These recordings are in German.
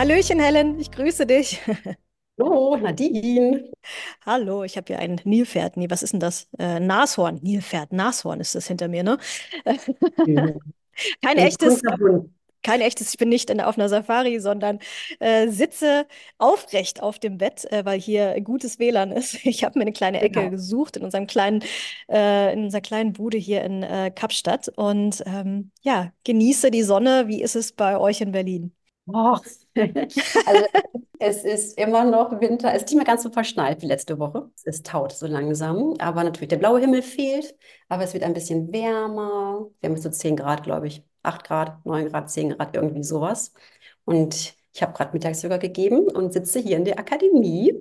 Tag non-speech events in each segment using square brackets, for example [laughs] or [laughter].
Hallöchen, Helen, ich grüße dich. Hallo, Nadine. Hallo, ich habe hier ein Nilpferd. Nee, was ist denn das? Äh, Nashorn. Nilpferd, Nashorn ist das hinter mir, ne? [laughs] Kein Ein echtes, kein echtes, ich bin nicht in, auf einer Safari, sondern äh, sitze aufrecht auf dem Bett, äh, weil hier gutes WLAN ist. [laughs] Ich habe mir eine kleine Ecke Genau. gesucht in unserem kleinen, äh, in unserer kleinen Bude hier in äh, Kapstadt und ähm, ja, genieße die Sonne. Wie ist es bei euch in Berlin? Oh. Also es ist immer noch Winter. Es ist nicht mehr ganz so verschneit wie letzte Woche. Es taut so langsam. Aber natürlich, der blaue Himmel fehlt. Aber es wird ein bisschen wärmer. Wir haben jetzt so 10 Grad, glaube ich. 8 Grad, 9 Grad, 10 Grad, irgendwie sowas. Und ich habe gerade Mittagsyoga gegeben und sitze hier in der Akademie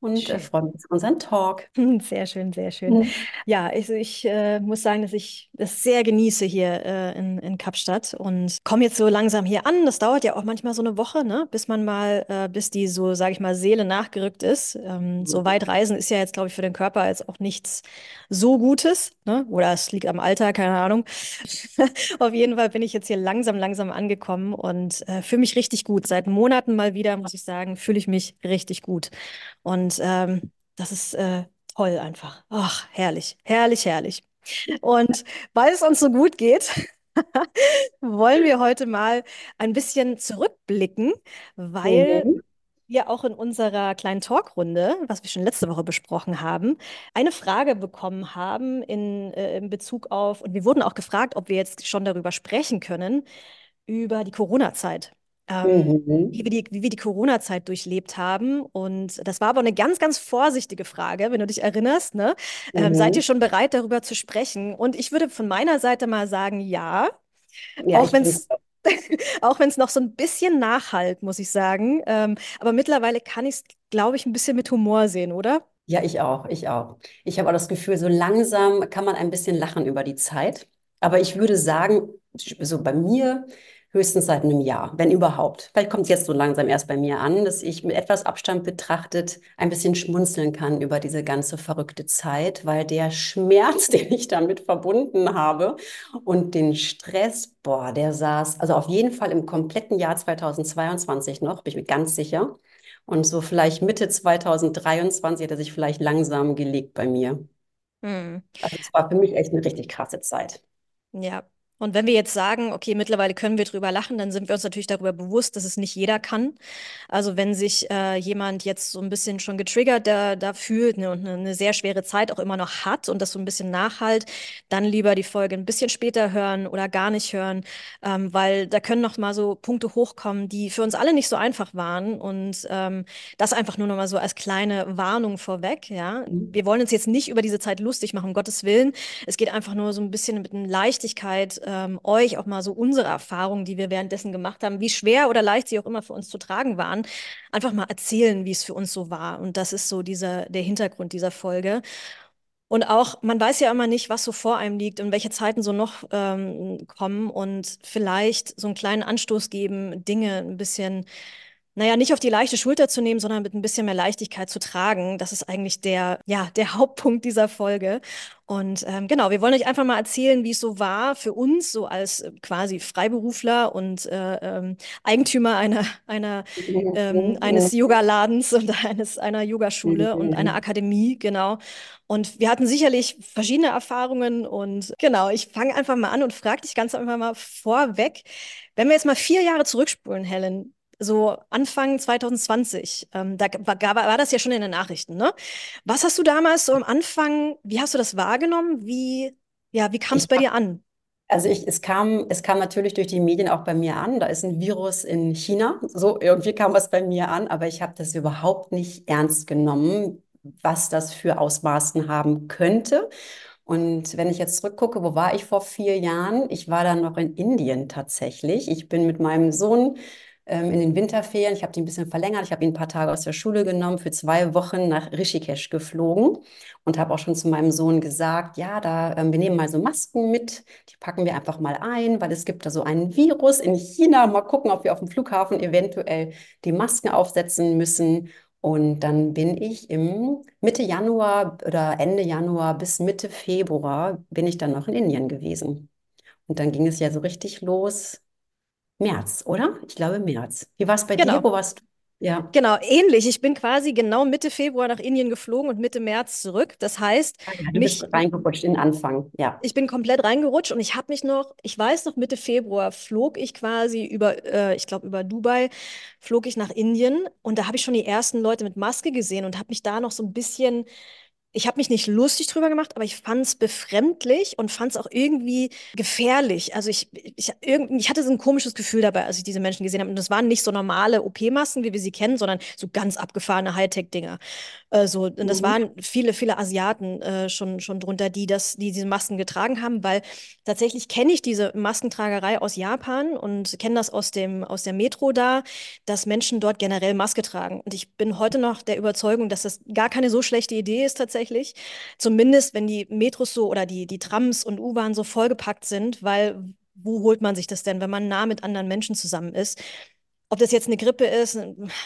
und äh, Schön. freue mich auf unseren Talk. [laughs] Sehr schön, sehr schön. Mhm. Ja, also ich äh, muss sagen, dass ich das sehr genieße hier äh, in, in Kapstadt und komme jetzt so langsam hier an. Das dauert ja auch manchmal so eine Woche, ne, bis man mal, äh, bis die so, sage ich mal, Seele nachgerückt ist. Ähm, so weit reisen ist ja jetzt, glaube ich, für den Körper jetzt auch nichts so Gutes, ne? Oder es liegt am Alter, keine Ahnung. [laughs] Auf jeden Fall bin ich jetzt hier langsam, langsam angekommen und äh, fühle mich richtig gut. Seit Monaten mal wieder, muss ich sagen, fühle ich mich richtig gut. Und ähm, das ist äh, toll einfach. Ach, herrlich, herrlich, herrlich. Und weil es uns so gut geht, [laughs] wollen wir heute mal ein bisschen zurückblicken, weil Mhm. wir auch in unserer kleinen Talkrunde, was wir schon letzte Woche besprochen haben, eine Frage bekommen haben in, äh, in Bezug auf, und wir wurden auch gefragt, ob wir jetzt schon darüber sprechen können, über die Corona-Zeit. Ähm, wie Mhm. wir die, wie wir die Corona-Zeit durchlebt haben. Und das war aber eine ganz, ganz vorsichtige Frage, wenn du dich erinnerst, ne? Ähm, seid ihr Mhm. schon bereit, darüber zu sprechen? Und ich würde von meiner Seite mal sagen, ja, Ja, auch wenn es [laughs] auch wenn es noch so ein bisschen nachhalt, muss ich sagen. Ähm, aber mittlerweile kann ich es, glaube ich, ein bisschen mit Humor sehen, oder? Ja, ich auch, ich auch. Ich habe auch das Gefühl, so langsam kann man ein bisschen lachen über die Zeit. Aber ich würde sagen, so bei mir höchstens seit einem Jahr, wenn überhaupt. Vielleicht kommt es jetzt so langsam erst bei mir an, dass ich mit etwas Abstand betrachtet ein bisschen schmunzeln kann über diese ganze verrückte Zeit, weil der Schmerz, [laughs] den ich damit verbunden habe und den Stress, boah, der saß, also auf jeden Fall im kompletten Jahr 2022 noch, bin ich mir ganz sicher. Und so vielleicht Mitte 2023 hat er sich vielleicht langsam gelegt bei mir. Hm. Also es war für mich echt eine richtig krasse Zeit. Ja. Und wenn wir jetzt sagen, okay, mittlerweile können wir drüber lachen, dann sind wir uns natürlich darüber bewusst, dass es nicht jeder kann. Also wenn sich äh, jemand jetzt so ein bisschen schon getriggert da, da fühlt ne, und eine, eine sehr schwere Zeit auch immer noch hat und das so ein bisschen nachhalt, dann lieber die Folge ein bisschen später hören oder gar nicht hören, ähm, weil da können noch mal so Punkte hochkommen, die für uns alle nicht so einfach waren. Und ähm, das einfach nur noch mal so als kleine Warnung vorweg, ja. Mhm. Wir wollen uns jetzt nicht über diese Zeit lustig machen, um Gottes Willen. Es geht einfach nur so ein bisschen mit einer Leichtigkeit, ähm, euch auch mal so unsere Erfahrungen, die wir währenddessen gemacht haben, wie schwer oder leicht sie auch immer für uns zu tragen waren, einfach mal erzählen, wie es für uns so war. Und das ist so dieser, der Hintergrund dieser Folge. Und auch, man weiß ja immer nicht, was so vor einem liegt und welche Zeiten so noch ähm, kommen und vielleicht so einen kleinen Anstoß geben, Dinge ein bisschen naja, nicht auf die leichte Schulter zu nehmen, sondern mit ein bisschen mehr Leichtigkeit zu tragen. Das ist eigentlich der, ja, der [laughs] Hauptpunkt dieser Folge. Und ähm, genau, wir wollen euch einfach mal erzählen, wie es so war für uns, so als äh, quasi Freiberufler und äh, ähm, Eigentümer einer, einer, ähm, [laughs] eines Yoga-Ladens und [laughs] eines, einer Yogaschule und einer Akademie, genau. Und wir hatten sicherlich verschiedene Erfahrungen und genau, ich fange einfach mal an und frage dich ganz einfach mal vorweg, wenn wir jetzt mal vier Jahre zurückspulen, Helen, so Anfang 2020, ähm, da war, war das ja schon in den Nachrichten, ne? Was hast du damals so am Anfang, wie hast du das wahrgenommen? Wie, ja, wie kam es bei dir an? Also ich, es kam, es kam natürlich durch die Medien auch bei mir an. Da ist ein Virus in China. So irgendwie kam es bei mir an, aber ich habe das überhaupt nicht ernst genommen, was das für Ausmaßen haben könnte. Und wenn ich jetzt zurückgucke, wo war ich vor vier Jahren? Ich war dann noch in Indien tatsächlich. Ich bin mit meinem Sohn ähm, in den Winterferien, ich habe die ein bisschen verlängert, ich habe ihn ein paar Tage aus der Schule genommen, für zwei Wochen nach Rishikesh geflogen und habe auch schon zu meinem Sohn gesagt, ja, da, ähm, wir nehmen mal so Masken mit, die packen wir einfach mal ein, weil es gibt da so einen Virus in China. Mal gucken, ob wir auf dem Flughafen eventuell die Masken aufsetzen müssen. Und dann bin ich im Mitte Januar oder Ende Januar bis Mitte Februar bin ich dann noch in Indien gewesen. Und dann ging es ja so richtig los. März, oder? Ich glaube März. Wie war es bei dir? Genau. Wo warst du? Ja. Genau, ähnlich. Ich bin quasi genau Mitte Februar nach Indien geflogen und Mitte März zurück. Das heißt, Ah ja, du mich, bist reingerutscht in den Anfang. Ja. ich bin komplett reingerutscht und ich habe mich noch, ich weiß noch, Mitte Februar flog ich quasi über, äh, ich glaube, über Dubai, flog ich nach Indien und da habe ich schon die ersten Leute mit Maske gesehen und habe mich da noch so ein bisschen ich habe mich nicht lustig drüber gemacht, aber ich fand es befremdlich und fand es auch irgendwie gefährlich. Also ich, ich, irgend, ich hatte so ein komisches Gefühl dabei, als ich diese Menschen gesehen habe. Und das waren nicht so normale OP-Masken, wie wir sie kennen, sondern so ganz abgefahrene Hightech-Dinger. Äh, so, und das Mhm. waren viele, viele Asiaten äh, schon, schon drunter, die, das, die diese Masken getragen haben, weil tatsächlich kenne ich diese Maskentragerei aus Japan und kenne das aus dem, aus der Metro da, dass Menschen dort generell Maske tragen. Und ich bin heute noch der Überzeugung, dass das gar keine so schlechte Idee ist tatsächlich. Zumindest wenn die Metros so oder die, die Trams und U-Bahn so vollgepackt sind, weil wo holt man sich das denn, wenn man nah mit anderen Menschen zusammen ist? Ob das jetzt eine Grippe ist,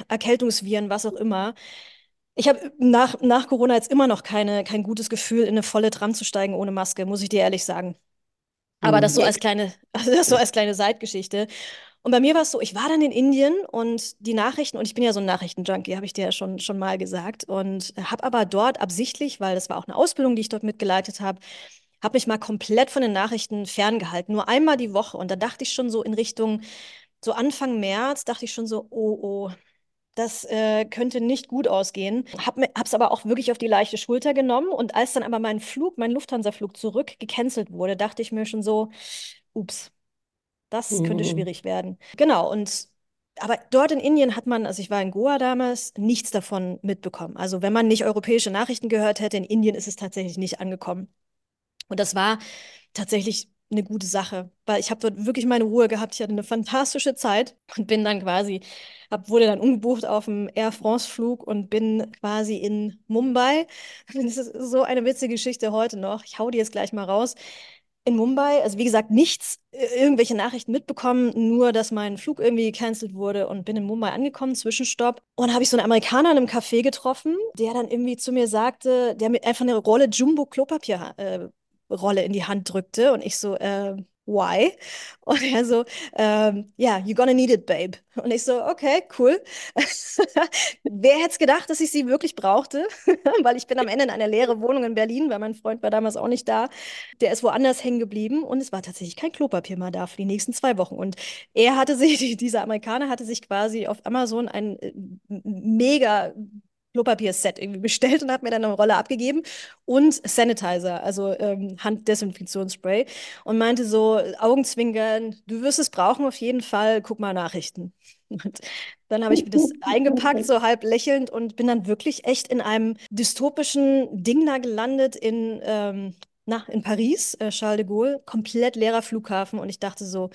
Erkältungsviren, was auch immer. Ich habe nach, nach Corona jetzt immer noch keine, kein gutes Gefühl, in eine volle Tram zu steigen ohne Maske, muss ich dir ehrlich sagen. Aber das Mhm. so Ja, als kleine, also [laughs] das so als kleine Seitgeschichte. Und bei mir war es so, ich war dann in Indien und die Nachrichten, und ich bin ja so ein Nachrichtenjunkie, habe ich dir ja schon, schon mal gesagt, und habe aber dort absichtlich, weil das war auch eine Ausbildung, die ich dort mitgeleitet habe, habe mich mal komplett von den Nachrichten ferngehalten, nur einmal die Woche. Und da dachte ich schon so in Richtung, so Anfang März, dachte ich schon so, oh, oh, das äh, könnte nicht gut ausgehen. Hab, mir- hab's aber auch wirklich auf die leichte Schulter genommen. Und als dann aber mein Flug, mein Lufthansa-Flug zurück gecancelt wurde, dachte ich mir schon so, ups, das könnte Mhm. schwierig werden. Genau, und aber dort in Indien hat man, also ich war in Goa damals, nichts davon mitbekommen. Also wenn man nicht europäische Nachrichten gehört hätte, in Indien ist es tatsächlich nicht angekommen. Und das war tatsächlich eine gute Sache, weil ich habe dort wirklich meine Ruhe gehabt. Ich hatte eine fantastische Zeit und bin dann quasi, hab, wurde dann umgebucht auf dem Air France-Flug und bin quasi in Mumbai. [laughs] Das ist so eine witzige Geschichte heute noch. Ich hau die jetzt gleich mal raus. In Mumbai, also wie gesagt, nichts, äh, irgendwelche Nachrichten mitbekommen, nur dass mein Flug irgendwie gecancelt wurde und bin in Mumbai angekommen, Zwischenstopp. Und habe ich so einen Amerikaner in einem Café getroffen, der dann irgendwie zu mir sagte, der mir einfach eine Rolle Jumbo Klopapier äh, in die Hand drückte und ich so, äh, why? [laughs] Und er so, ähm, ja, you're gonna need it, babe. Und ich so, okay, cool. [laughs] Wer hätte es gedacht, dass ich sie wirklich brauchte? [laughs] Weil ich bin am Ende in einer leeren Wohnung in Berlin, weil mein Freund war damals auch nicht da. Der ist woanders hängen geblieben und es war tatsächlich kein Klopapier mehr da für die nächsten zwei Wochen. Und er hatte sich, dieser Amerikaner hatte sich quasi auf Amazon ein äh, mega Klopapierset irgendwie bestellt und hat mir dann eine Rolle abgegeben und Sanitizer, also ähm, Handdesinfektionsspray und meinte so Augenzwinkern, du wirst es brauchen auf jeden Fall, guck mal Nachrichten. [laughs] Und dann habe ich mir das eingepackt, so halb lächelnd und bin dann wirklich echt in einem dystopischen Ding da gelandet in, ähm, na, in Paris, äh, Charles de Gaulle, komplett leerer Flughafen und ich dachte so,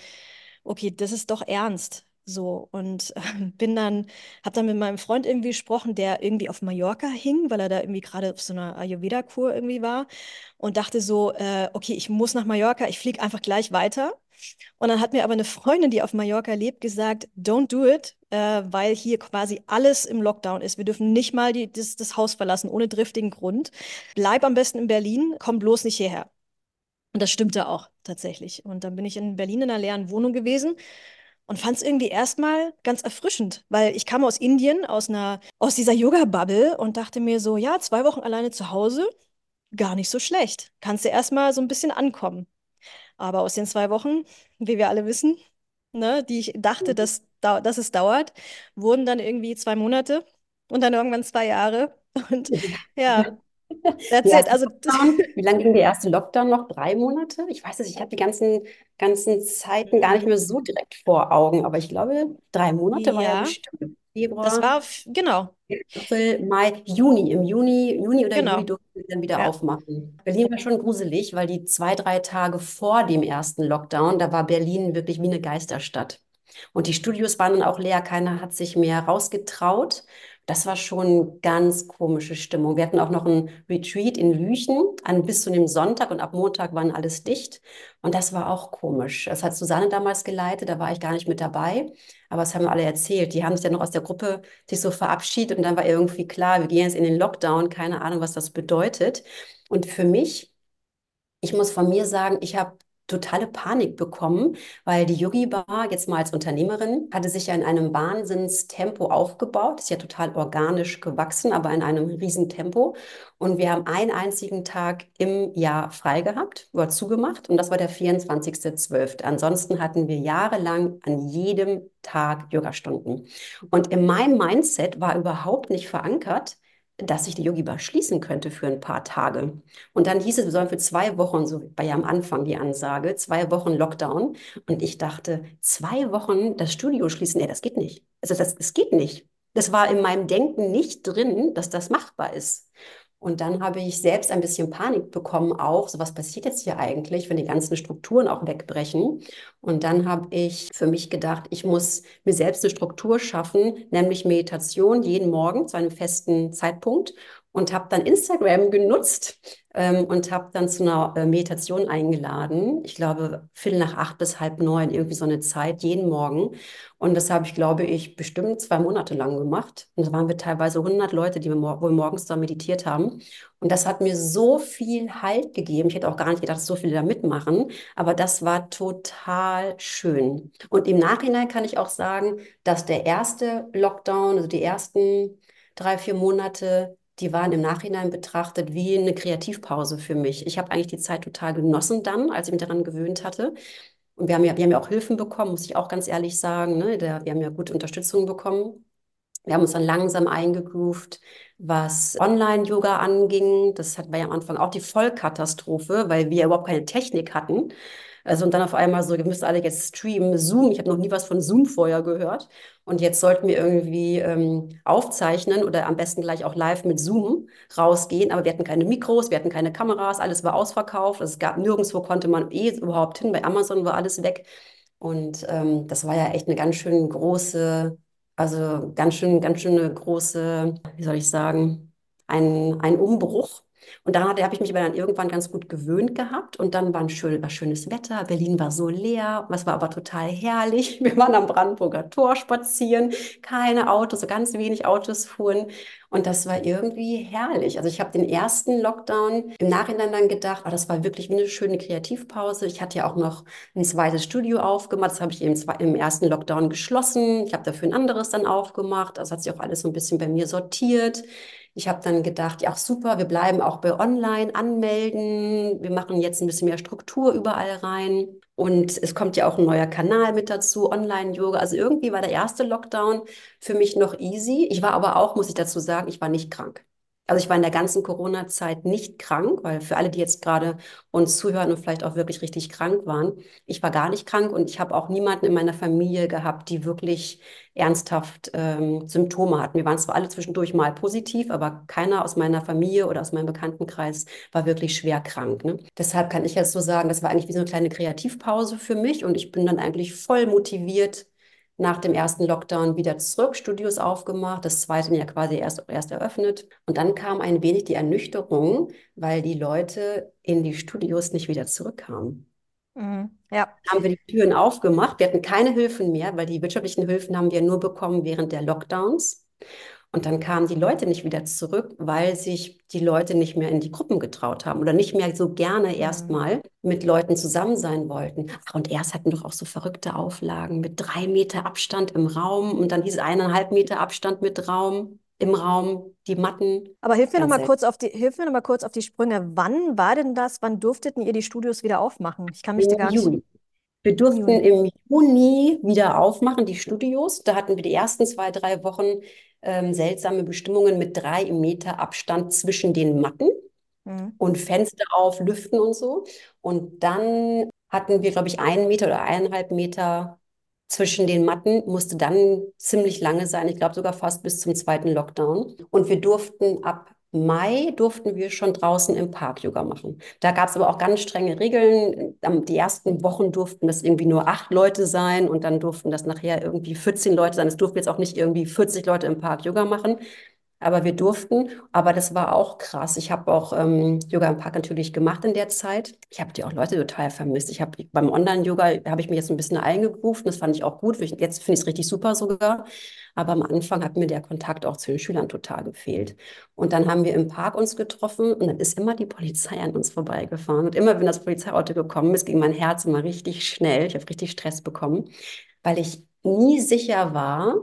okay, das ist doch ernst. So, und äh, bin dann, habe dann mit meinem Freund irgendwie gesprochen, der irgendwie auf Mallorca hing, weil er da irgendwie gerade auf so einer Ayurveda-Kur irgendwie war und dachte so, äh, okay, ich muss nach Mallorca, ich fliege einfach gleich weiter. Und dann hat mir aber eine Freundin, die auf Mallorca lebt, gesagt, don't do it, äh, weil hier quasi alles im Lockdown ist. Wir dürfen nicht mal die, das, das Haus verlassen, ohne driftigen Grund. Bleib am besten in Berlin, komm bloß nicht hierher. Und das stimmte auch tatsächlich. Und dann bin ich in Berlin in einer leeren Wohnung gewesen und fand es irgendwie erstmal ganz erfrischend, weil ich kam aus Indien, aus einer, aus dieser Yoga-Bubble und dachte mir so, ja, zwei Wochen alleine zu Hause, gar nicht so schlecht. Kannst du erstmal so ein bisschen ankommen. Aber aus den zwei Wochen, wie wir alle wissen, ne, die ich dachte, dass, dau- dass es dauert, wurden dann irgendwie zwei Monate und dann irgendwann zwei Jahre. Und [laughs] ja, That's it. Also, wie lange ging der erste Lockdown noch? Drei Monate? Ich weiß es, ich habe die ganzen, ganzen Zeiten gar nicht mehr so direkt vor Augen, aber ich glaube, drei Monate war ja ja, bestimmt. das Februar, war, f- genau, April, Mai, Juni. Im Juni, Juni oder Juli genau. durften wir dann wieder Ja. aufmachen. Berlin war schon gruselig, weil die zwei, drei Tage vor dem ersten Lockdown, da war Berlin wirklich wie eine Geisterstadt. Und die Studios waren dann auch leer, keiner hat sich mehr rausgetraut. Das war schon ganz komische Stimmung. Wir hatten auch noch ein Retreat in Lüchen an bis zu dem Sonntag und ab Montag waren alles dicht. Und das war auch komisch. Das hat Susanne damals geleitet, da war ich gar nicht mit dabei. Aber das haben alle erzählt. Die haben sich ja noch aus der Gruppe sich so verabschiedet und dann war irgendwie klar, wir gehen jetzt in den Lockdown. Keine Ahnung, was das bedeutet. Und für mich ich muss von mir sagen, ich habe totale Panik bekommen, weil die Yogi Bar jetzt mal als Unternehmerin hatte sich ja in einem Wahnsinnstempo aufgebaut, ist ja total organisch gewachsen, aber in einem riesen Tempo. Und wir haben einen einzigen Tag im Jahr frei gehabt, war zugemacht und das war der 24.12. Ansonsten hatten wir jahrelang an jedem Tag Yogastunden. Und in meinem Mindset war überhaupt nicht verankert, dass ich die Yogi Bar schließen könnte für ein paar Tage. Und dann hieß es, wir sollen für zwei Wochen, so war ja am Anfang die Ansage, zwei Wochen Lockdown. Und ich dachte, zwei Wochen das Studio schließen, nee, das geht nicht. Also das, das geht nicht. Das war in meinem Denken nicht drin, dass das machbar ist. Und dann habe ich selbst ein bisschen Panik bekommen, auch, so was passiert jetzt hier eigentlich, wenn die ganzen Strukturen auch wegbrechen. Und dann habe ich für mich gedacht, ich muss mir selbst eine Struktur schaffen, nämlich Meditation jeden Morgen zu einem festen Zeitpunkt und habe dann Instagram genutzt ähm, und habe dann zu einer äh, Meditation eingeladen. Ich glaube, Viertel nach acht bis halb neun, irgendwie so eine Zeit, jeden Morgen. Und das habe ich, glaube ich, bestimmt zwei Monate lang gemacht. Und da waren wir teilweise 100 Leute, die wir mor wohl morgens da meditiert haben. Und das hat mir so viel Halt gegeben. Ich hätte auch gar nicht gedacht, dass so viele da mitmachen. Aber das war total schön. Und im Nachhinein kann ich auch sagen, dass der erste Lockdown, also die ersten drei, vier Monate, die waren im Nachhinein betrachtet wie eine Kreativpause für mich. Ich habe eigentlich die Zeit total genossen dann, als ich mich daran gewöhnt hatte. Und wir haben ja, wir haben ja auch Hilfen bekommen, muss ich auch ganz ehrlich sagen. Ne? Der, wir haben ja gute Unterstützung bekommen. Wir haben uns dann langsam eingegroovt, was Online-Yoga anging. Das hat, war ja am Anfang auch die Vollkatastrophe, weil wir überhaupt keine Technik hatten. Also und dann auf einmal so, ihr müsst alle jetzt streamen, Zoom. Ich habe noch nie was von Zoom vorher gehört. Und jetzt sollten wir irgendwie ähm, aufzeichnen oder am besten gleich auch live mit Zoom rausgehen. Aber wir hatten keine Mikros, wir hatten keine Kameras, alles war ausverkauft. Also es gab nirgendwo konnte man eh überhaupt hin. Bei Amazon war alles weg. Und ähm, das war ja echt eine ganz schön große, also ganz schön, ganz schöne große, wie soll ich sagen, ein, ein Umbruch. Und daran habe ich mich aber dann irgendwann ganz gut gewöhnt gehabt. Und dann war, schön, war schönes Wetter. Berlin war so leer. Es war aber total herrlich. [laughs] Wir waren am Brandenburger Tor spazieren. Keine Autos, so ganz wenig Autos fuhren. Und das war irgendwie herrlich. Also ich habe den ersten Lockdown im Nachhinein dann gedacht, oh, das war wirklich wie eine schöne Kreativpause. Ich hatte ja auch noch ein zweites Studio aufgemacht. Das habe ich im, im ersten Lockdown geschlossen. Ich habe dafür ein anderes dann aufgemacht. Das hat sich auch alles so ein bisschen bei mir sortiert. Ich habe dann gedacht, ja, super, wir bleiben auch bei Online anmelden. Wir machen jetzt ein bisschen mehr Struktur überall rein. Und es kommt ja auch ein neuer Kanal mit dazu, Online-Yoga. Also irgendwie war der erste Lockdown für mich noch easy. Ich war aber auch, muss ich dazu sagen, ich war nicht krank. Also ich war in der ganzen Corona-Zeit nicht krank, weil für alle, die jetzt gerade uns zuhören und vielleicht auch wirklich richtig krank waren, ich war gar nicht krank und ich habe auch niemanden in meiner Familie gehabt, die wirklich ernsthaft ähm, Symptome hatten. Wir waren zwar alle zwischendurch mal positiv, aber keiner aus meiner Familie oder aus meinem Bekanntenkreis war wirklich schwer krank. Ne? Deshalb kann ich jetzt so sagen, das war eigentlich wie so eine kleine Kreativpause für mich und ich bin dann eigentlich voll motiviert nach dem ersten Lockdown wieder zurück, Studios aufgemacht, das zweite ja quasi erst, erst eröffnet. Und dann kam ein wenig die Ernüchterung, weil die Leute in die Studios nicht wieder zurückkamen. Mhm. Ja. Haben wir die Türen aufgemacht. Wir hatten keine Hilfen mehr, weil die wirtschaftlichen Hilfen haben wir nur bekommen während der Lockdowns. Und dann kamen die Leute nicht wieder zurück, weil sich die Leute nicht mehr in die Gruppen getraut haben oder nicht mehr so gerne erstmal mit Leuten zusammen sein wollten. Ach, und erst hatten doch auch so verrückte Auflagen mit drei Meter Abstand im Raum und dann diese eineinhalb Meter Abstand mit Raum. Im Raum, die Matten. Aber hilf mir noch Ganz mal selten. kurz auf die, hilf mir noch mal kurz auf die Sprünge. Wann war denn das? Wann durfteten ihr die Studios wieder aufmachen? Ich kann mich da Im gar nicht. Juni. Wir durften Juni. im Juni wieder aufmachen, die Studios. Da hatten wir die ersten zwei, drei Wochen ähm, seltsame Bestimmungen mit drei Meter Abstand zwischen den Matten. mhm. und Fenster auf, Lüften und so. Und dann hatten wir, glaube ich, einen Meter oder eineinhalb Meter zwischen den Matten, musste dann ziemlich lange sein, ich glaube sogar fast bis zum zweiten Lockdown. Und wir durften ab Mai durften wir schon draußen im Park Yoga machen. Da gab es aber auch ganz strenge Regeln. Die ersten Wochen durften das irgendwie nur acht Leute sein und dann durften das nachher irgendwie 14 Leute sein. Es durften jetzt auch nicht irgendwie 40 Leute im Park Yoga machen. Aber wir durften, aber das war auch krass. Ich habe auch ähm, Yoga im Park natürlich gemacht in der Zeit. Ich habe die auch Leute total vermisst. Ich habe beim Online-Yoga habe ich mich jetzt ein bisschen eingegroovt. Das fand ich auch gut. Jetzt finde ich es richtig super sogar. Aber am Anfang hat mir der Kontakt auch zu den Schülern total gefehlt. Und dann haben wir im Park uns getroffen und dann ist immer die Polizei an uns vorbeigefahren. Und immer, wenn das Polizeiauto gekommen ist, ging mein Herz immer richtig schnell. Ich habe richtig Stress bekommen, weil ich nie sicher war,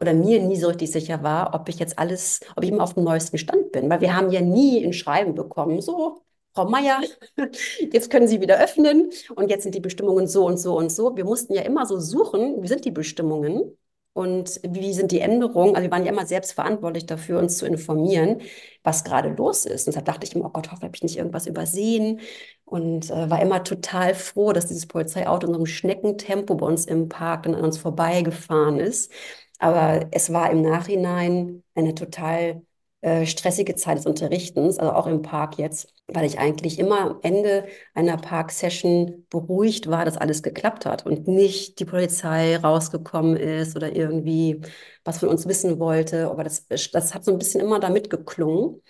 oder mir nie so richtig sicher war, ob ich jetzt alles, ob ich immer auf dem neuesten Stand bin. Weil wir haben ja nie ein Schreiben bekommen, so, Frau Meier, [laughs] jetzt können Sie wieder öffnen und jetzt sind die Bestimmungen so und so und so. Wir mussten ja immer so suchen, wie sind die Bestimmungen und wie sind die Änderungen. Also wir waren ja immer selbst verantwortlich dafür, uns zu informieren, was gerade los ist. Und deshalb dachte ich immer, oh Gott, hoffe, habe ich nicht irgendwas übersehen. Und äh, war immer total froh, dass dieses Polizeiauto in so einem Schneckentempo bei uns im Park dann an uns vorbeigefahren ist. Aber es war im Nachhinein eine total äh, stressige Zeit des Unterrichtens, also auch im Park jetzt, weil ich eigentlich immer am Ende einer Park-Session beruhigt war, dass alles geklappt hat und nicht die Polizei rausgekommen ist oder irgendwie was von uns wissen wollte. Aber das, das hat so ein bisschen immer damit geklungen.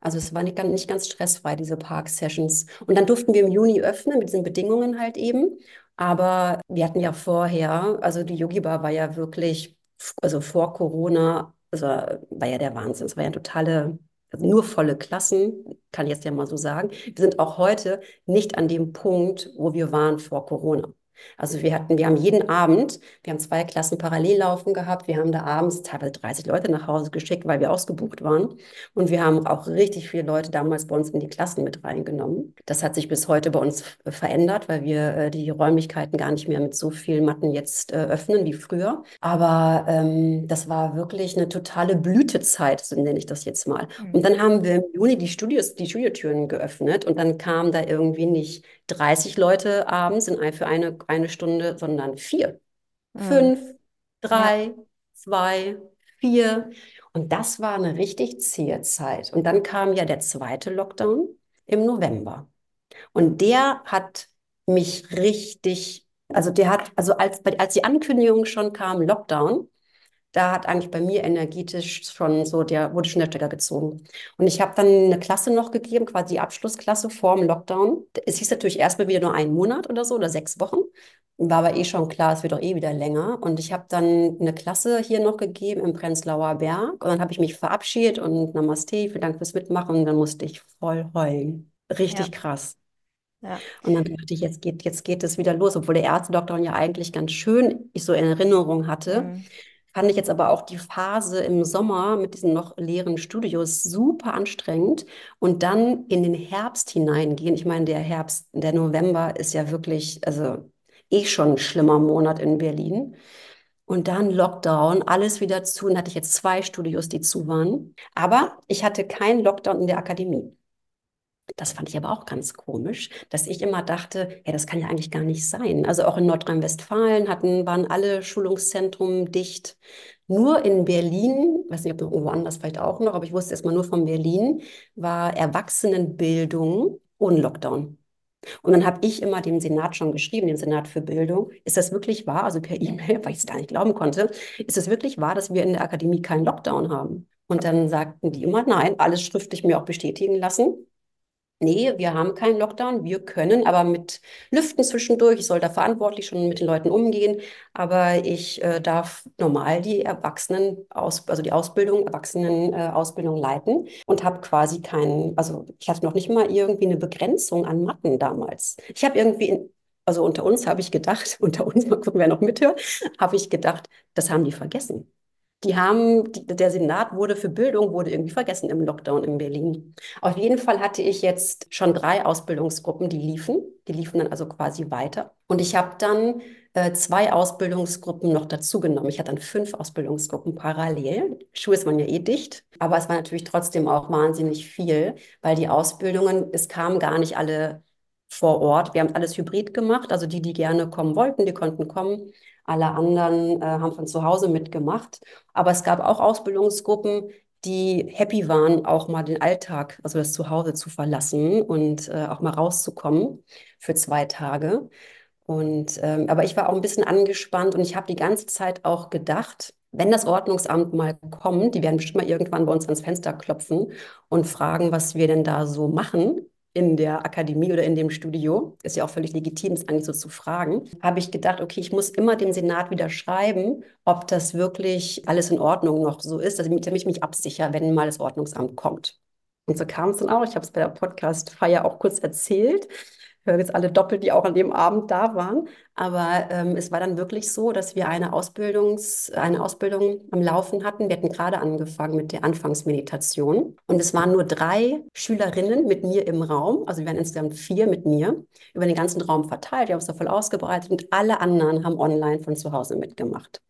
Also es war nicht, nicht ganz stressfrei, diese Park-Sessions. Und dann durften wir im Juni öffnen mit diesen Bedingungen halt eben. Aber wir hatten ja vorher, also die Yogi Bar war ja wirklich also vor Corona, also war ja der Wahnsinn. Es war ja totale, also nur volle Klassen, kann ich jetzt ja mal so sagen. Wir sind auch heute nicht an dem Punkt, wo wir waren vor Corona. Also wir hatten, wir haben jeden Abend, wir haben zwei Klassen parallel laufen gehabt. Wir haben da abends teilweise 30 Leute nach Hause geschickt, weil wir ausgebucht waren. Und wir haben auch richtig viele Leute damals bei uns in die Klassen mit reingenommen. Das hat sich bis heute bei uns verändert, weil wir äh, die Räumlichkeiten gar nicht mehr mit so vielen Matten jetzt äh, öffnen wie früher. Aber ähm, das war wirklich eine totale Blütezeit, so nenne ich das jetzt mal. Mhm. Und dann haben wir im Juni die Studios, die Studiotüren geöffnet und dann kam da irgendwie nicht 30 Leute abends in, für eine, eine Stunde, sondern vier, mhm. fünf, drei, ja. zwei, vier. Und das war eine richtig zähe Zeit. Und dann kam ja der zweite Lockdown im November. Und der hat mich richtig, also der hat, also als, als die Ankündigung schon kam, Lockdown, da hat eigentlich bei mir energetisch schon so, der wurde schon der Stecker gezogen. Und ich habe dann eine Klasse noch gegeben, quasi die Abschlussklasse vor dem Lockdown. Es hieß natürlich erstmal wieder nur einen Monat oder so oder sechs Wochen. War aber eh schon klar, es wird doch eh wieder länger. Und ich habe dann eine Klasse hier noch gegeben im Prenzlauer Berg. Und dann habe ich mich verabschiedet und Namaste, vielen Dank fürs Mitmachen. Und dann musste ich voll heulen. Richtig ja. krass. Ja. Und dann dachte ich, jetzt geht, jetzt geht es wieder los, obwohl der erste Lockdown ja eigentlich ganz schön ich so in Erinnerung hatte. Mhm fand ich jetzt aber auch die Phase im Sommer mit diesen noch leeren Studios super anstrengend und dann in den Herbst hineingehen. Ich meine, der Herbst, der November ist ja wirklich, also eh schon ein schlimmer Monat in Berlin. Und dann Lockdown, alles wieder zu. Und hatte ich jetzt zwei Studios, die zu waren. Aber ich hatte keinen Lockdown in der Akademie. Das fand ich aber auch ganz komisch, dass ich immer dachte, ja, das kann ja eigentlich gar nicht sein. Also auch in Nordrhein-Westfalen hatten, waren alle Schulungszentren dicht. Nur in Berlin, weiß nicht, ob noch irgendwo anders vielleicht auch noch, aber ich wusste erstmal nur von Berlin, war Erwachsenenbildung ohne Lockdown. Und dann habe ich immer dem Senat schon geschrieben, dem Senat für Bildung, ist das wirklich wahr, also per E-Mail, [laughs] weil ich es gar nicht glauben konnte, ist es wirklich wahr, dass wir in der Akademie keinen Lockdown haben? Und dann sagten die immer, nein, alles schriftlich mir auch bestätigen lassen nee, wir haben keinen Lockdown, wir können aber mit Lüften zwischendurch, ich soll da verantwortlich schon mit den Leuten umgehen, aber ich äh, darf normal die Erwachsenen, aus, also die Ausbildung, Erwachsenenausbildung äh, leiten und habe quasi keinen, also ich hatte noch nicht mal irgendwie eine Begrenzung an Matten damals. Ich habe irgendwie, in, also unter uns habe ich gedacht, [laughs] unter uns, mal gucken, wer noch mithört, habe ich gedacht, das haben die vergessen. Die haben, die, der Senat wurde für Bildung, wurde irgendwie vergessen im Lockdown in Berlin. Auf jeden Fall hatte ich jetzt schon drei Ausbildungsgruppen, die liefen. Die liefen dann also quasi weiter. Und ich habe dann äh, zwei Ausbildungsgruppen noch dazugenommen. Ich hatte dann fünf Ausbildungsgruppen parallel. Schuhe ist man ja eh dicht, aber es war natürlich trotzdem auch wahnsinnig viel, weil die Ausbildungen, es kamen gar nicht alle vor Ort. Wir haben alles hybrid gemacht. Also die, die gerne kommen wollten, die konnten kommen. Alle anderen äh, haben von zu Hause mitgemacht. Aber es gab auch Ausbildungsgruppen, die happy waren, auch mal den Alltag, also das Zuhause zu verlassen und äh, auch mal rauszukommen für zwei Tage. Und ähm, aber ich war auch ein bisschen angespannt und ich habe die ganze Zeit auch gedacht, wenn das Ordnungsamt mal kommt, die werden bestimmt mal irgendwann bei uns ans Fenster klopfen und fragen, was wir denn da so machen in der Akademie oder in dem Studio, ist ja auch völlig legitim, das eigentlich so zu fragen, habe ich gedacht, okay, ich muss immer dem Senat wieder schreiben, ob das wirklich alles in Ordnung noch so ist, damit ich mich absichere, wenn mal das Ordnungsamt kommt. Und so kam es dann auch. Ich habe es bei der Podcast-Feier auch kurz erzählt höre jetzt alle doppelt, die auch an dem Abend da waren. Aber ähm, es war dann wirklich so, dass wir eine, Ausbildungs-, eine Ausbildung am Laufen hatten. Wir hatten gerade angefangen mit der Anfangsmeditation. Und es waren nur drei Schülerinnen mit mir im Raum. Also wir waren insgesamt vier mit mir über den ganzen Raum verteilt. Wir haben es da voll ausgebreitet und alle anderen haben online von zu Hause mitgemacht.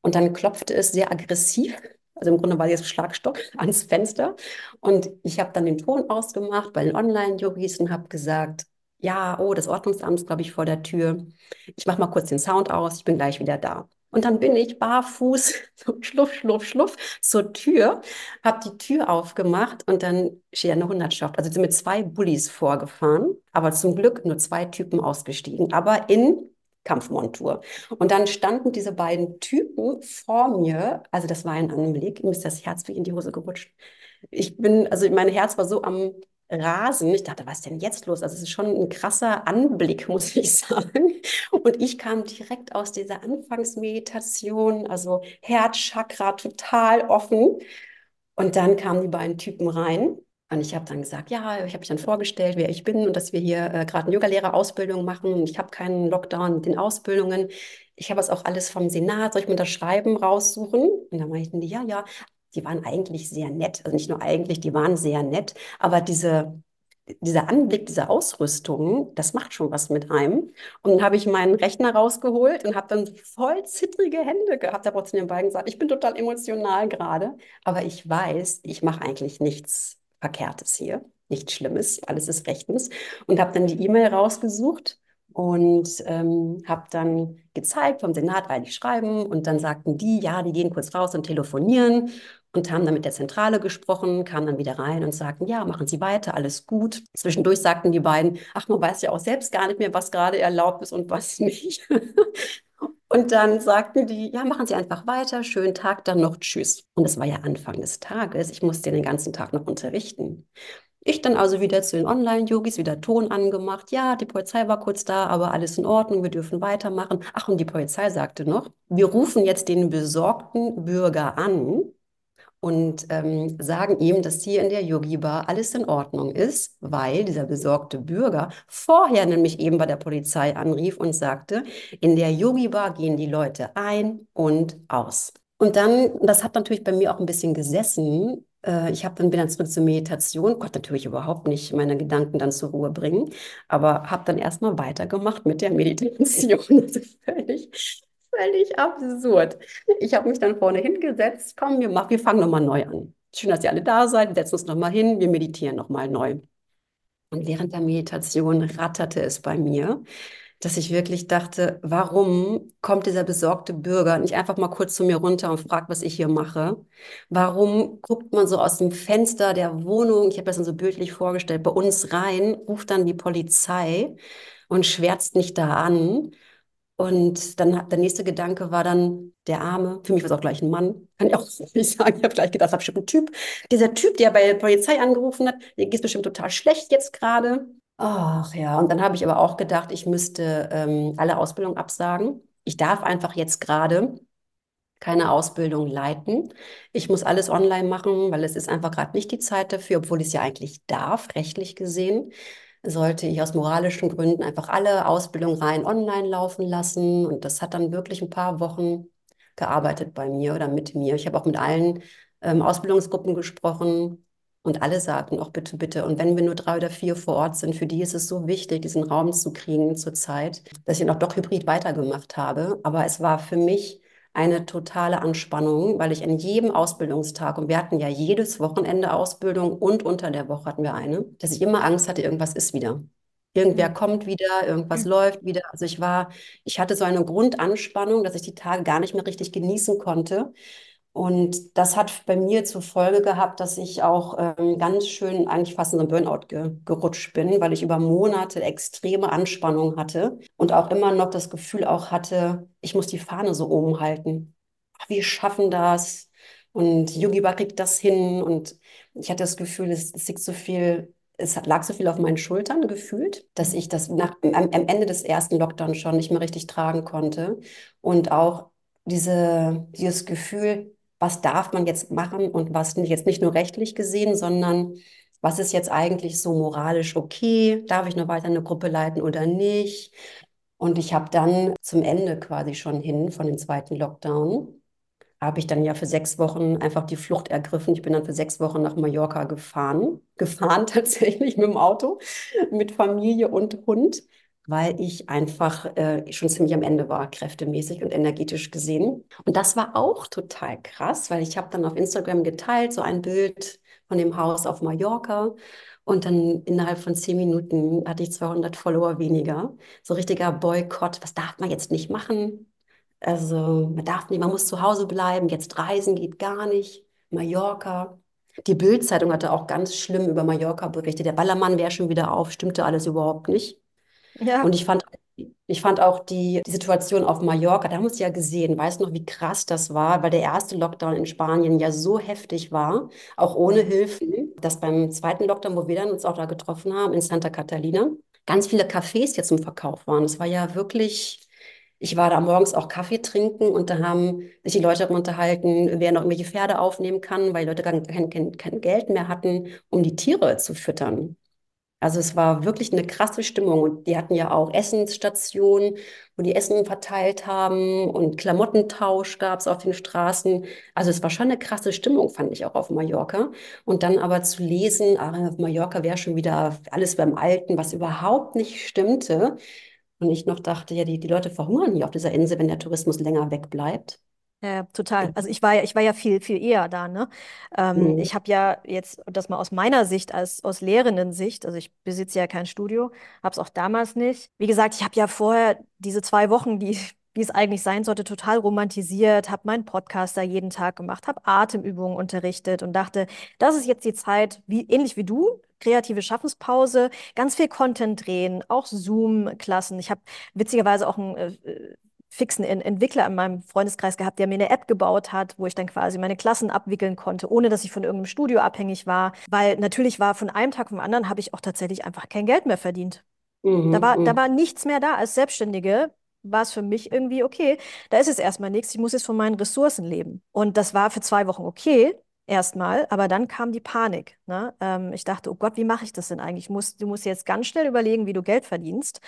Und dann klopfte es sehr aggressiv also im Grunde war jetzt Schlagstock [laughs] ans Fenster. Und ich habe dann den Ton ausgemacht bei den Online-Yogis und habe gesagt, ja, oh, das Ordnungsamt ist, glaube ich, vor der Tür. Ich mache mal kurz den Sound aus, ich bin gleich wieder da. Und dann bin ich barfuß, [laughs] so schluff, schluff, schluff, zur Tür, habe die Tür aufgemacht und dann steht eine Hundertschaft. Also sind mit zwei Bullies vorgefahren, aber zum Glück nur zwei Typen ausgestiegen, aber in Kampfmontur. Und dann standen diese beiden Typen vor mir, also das war ein Anblick, mir ist das Herz wie in die Hose gerutscht. Ich bin, also mein Herz war so am rasen. Ich dachte, was ist denn jetzt los? Also es ist schon ein krasser Anblick, [laughs] muss ich sagen. Und ich kam direkt aus dieser Anfangsmeditation, also Herzchakra total offen. Und dann kamen die beiden Typen rein. Und ich habe dann gesagt, ja, ich habe mich dann vorgestellt, wer ich bin und dass wir hier äh, gerade eine Yogalehrerausbildung machen. Ich habe keinen Lockdown mit den Ausbildungen. Ich habe es auch alles vom Senat. Soll ich mir das Schreiben raussuchen? Und dann meinten die, ja, ja die waren eigentlich sehr nett. Also nicht nur eigentlich, die waren sehr nett, aber diese, dieser Anblick dieser Ausrüstung, das macht schon was mit einem. Und dann habe ich meinen Rechner rausgeholt und habe dann voll zittrige Hände gehabt. Da habe zu den beiden gesagt, ich bin total emotional gerade, aber ich weiß, ich mache eigentlich nichts Verkehrtes hier, nichts Schlimmes, alles ist rechtens. Und habe dann die E-Mail rausgesucht und ähm, habe dann gezeigt vom Senat, weil die schreiben und dann sagten die, ja, die gehen kurz raus und telefonieren und haben dann mit der Zentrale gesprochen, kamen dann wieder rein und sagten, ja, machen Sie weiter, alles gut. Zwischendurch sagten die beiden, ach, man weiß ja auch selbst gar nicht mehr, was gerade erlaubt ist und was [laughs] nicht. Und dann sagten die, ja, machen Sie einfach weiter, schönen Tag, dann noch Tschüss. Und es war ja Anfang des Tages, ich musste den ganzen Tag noch unterrichten. Ich dann also wieder zu den Online-Yogis, wieder Ton angemacht. Ja, die Polizei war kurz da, aber alles in Ordnung, wir dürfen weitermachen. Ach, und die Polizei sagte noch, wir rufen jetzt den besorgten Bürger an, und ähm, sagen ihm, dass hier in der Yogi-Bar alles in Ordnung ist, weil dieser besorgte Bürger vorher nämlich eben bei der Polizei anrief und sagte, in der Yogi-Bar gehen die Leute ein und aus. Und dann, das hat natürlich bei mir auch ein bisschen gesessen. Äh, ich habe dann dann zurück zur Meditation, konnte natürlich überhaupt nicht meine Gedanken dann zur Ruhe bringen, aber habe dann erstmal weitergemacht mit der Meditation. [laughs] Also völlig Völlig absurd. Ich habe mich dann vorne hingesetzt, komm, wir, machen, wir fangen nochmal neu an. Schön, dass ihr alle da seid, wir setzen uns nochmal hin, wir meditieren nochmal neu. Und während der Meditation ratterte es bei mir, dass ich wirklich dachte, warum kommt dieser besorgte Bürger nicht einfach mal kurz zu mir runter und fragt, was ich hier mache? Warum guckt man so aus dem Fenster der Wohnung, ich habe das dann so bildlich vorgestellt, bei uns rein, ruft dann die Polizei und schwärzt mich da an? Und dann der nächste Gedanke war dann der Arme. Für mich war es auch gleich ein Mann. Kann ich auch [laughs] nicht sagen. Ich habe gleich gedacht, das ist bestimmt ein Typ. Dieser Typ, der bei der Polizei angerufen hat, der geht bestimmt total schlecht jetzt gerade. Ach ja, und dann habe ich aber auch gedacht, ich müsste ähm, alle Ausbildung absagen. Ich darf einfach jetzt gerade keine Ausbildung leiten. Ich muss alles online machen, weil es ist einfach gerade nicht die Zeit dafür, obwohl ich es ja eigentlich darf, rechtlich gesehen sollte ich aus moralischen Gründen einfach alle Ausbildungen rein online laufen lassen. Und das hat dann wirklich ein paar Wochen gearbeitet bei mir oder mit mir. Ich habe auch mit allen ähm, Ausbildungsgruppen gesprochen und alle sagten auch bitte, bitte. Und wenn wir nur drei oder vier vor Ort sind, für die ist es so wichtig, diesen Raum zu kriegen zurzeit, dass ich noch doch hybrid weitergemacht habe. Aber es war für mich eine totale Anspannung, weil ich an jedem Ausbildungstag, und wir hatten ja jedes Wochenende Ausbildung und unter der Woche hatten wir eine, dass ich immer Angst hatte, irgendwas ist wieder. Irgendwer mhm. kommt wieder, irgendwas mhm. läuft wieder. Also ich war, ich hatte so eine Grundanspannung, dass ich die Tage gar nicht mehr richtig genießen konnte. Und das hat bei mir zur Folge gehabt, dass ich auch ähm, ganz schön eigentlich fast in einen Burnout ge gerutscht bin, weil ich über Monate extreme Anspannung hatte und auch immer noch das Gefühl auch hatte, ich muss die Fahne so oben halten. Wir schaffen das und Yugiba kriegt das hin und ich hatte das Gefühl, es, es liegt so viel es lag so viel auf meinen Schultern gefühlt, dass ich das nach, am, am Ende des ersten Lockdowns schon nicht mehr richtig tragen konnte. Und auch diese, dieses Gefühl, was darf man jetzt machen und was jetzt nicht nur rechtlich gesehen, sondern was ist jetzt eigentlich so moralisch okay? Darf ich noch weiter eine Gruppe leiten oder nicht? Und ich habe dann zum Ende quasi schon hin von dem zweiten Lockdown, habe ich dann ja für sechs Wochen einfach die Flucht ergriffen. Ich bin dann für sechs Wochen nach Mallorca gefahren, [laughs] gefahren tatsächlich mit dem Auto, mit Familie und Hund weil ich einfach äh, schon ziemlich am Ende war, kräftemäßig und energetisch gesehen. Und das war auch total krass, weil ich habe dann auf Instagram geteilt, so ein Bild von dem Haus auf Mallorca. Und dann innerhalb von zehn Minuten hatte ich 200 Follower weniger. So richtiger Boykott. Was darf man jetzt nicht machen? Also man darf nicht, man muss zu Hause bleiben. Jetzt reisen geht gar nicht. Mallorca. Die Bild-Zeitung hatte auch ganz schlimm über Mallorca berichtet. Der Ballermann wäre schon wieder auf, stimmte alles überhaupt nicht. Ja. Und ich fand, ich fand auch die, die Situation auf Mallorca, da haben wir es ja gesehen, weißt du noch, wie krass das war, weil der erste Lockdown in Spanien ja so heftig war, auch ohne Hilfen, dass beim zweiten Lockdown, wo wir dann uns auch da getroffen haben, in Santa Catalina, ganz viele Cafés jetzt im Verkauf waren. Das war ja wirklich ich war da morgens auch Kaffee trinken und da haben sich die Leute unterhalten, wer noch irgendwelche Pferde aufnehmen kann, weil die Leute kein, kein, kein Geld mehr hatten, um die Tiere zu füttern. Also es war wirklich eine krasse Stimmung und die hatten ja auch Essensstationen, wo die Essen verteilt haben und Klamottentausch gab es auf den Straßen. Also es war schon eine krasse Stimmung, fand ich auch auf Mallorca. Und dann aber zu lesen, ah, Mallorca wäre schon wieder alles beim Alten, was überhaupt nicht stimmte. Und ich noch dachte, ja, die, die Leute verhungern hier auf dieser Insel, wenn der Tourismus länger wegbleibt. Ja, total. Also ich war ja, ich war ja viel, viel eher da, ne? Ähm, mhm. Ich habe ja jetzt, das mal aus meiner Sicht, als aus Lehrenden-Sicht, also ich besitze ja kein Studio, habe es auch damals nicht. Wie gesagt, ich habe ja vorher diese zwei Wochen, die, [laughs] wie es eigentlich sein sollte, total romantisiert, habe meinen Podcast da jeden Tag gemacht, habe Atemübungen unterrichtet und dachte, das ist jetzt die Zeit, wie ähnlich wie du, kreative Schaffenspause, ganz viel Content drehen, auch Zoom-Klassen. Ich habe witzigerweise auch ein äh, fixen Entwickler in meinem Freundeskreis gehabt, der mir eine App gebaut hat, wo ich dann quasi meine Klassen abwickeln konnte, ohne dass ich von irgendeinem Studio abhängig war. Weil natürlich war von einem Tag vom anderen habe ich auch tatsächlich einfach kein Geld mehr verdient. Mhm, da, war, da mhm. war nichts mehr da. Als Selbstständige war es für mich irgendwie okay. Da ist es erstmal nichts. Ich muss jetzt von meinen Ressourcen leben. Und das war für zwei Wochen okay erstmal, aber dann kam die Panik. Ne? Ähm, ich dachte, oh Gott, wie mache ich das denn eigentlich? Muss, du musst jetzt ganz schnell überlegen, wie du Geld verdienst.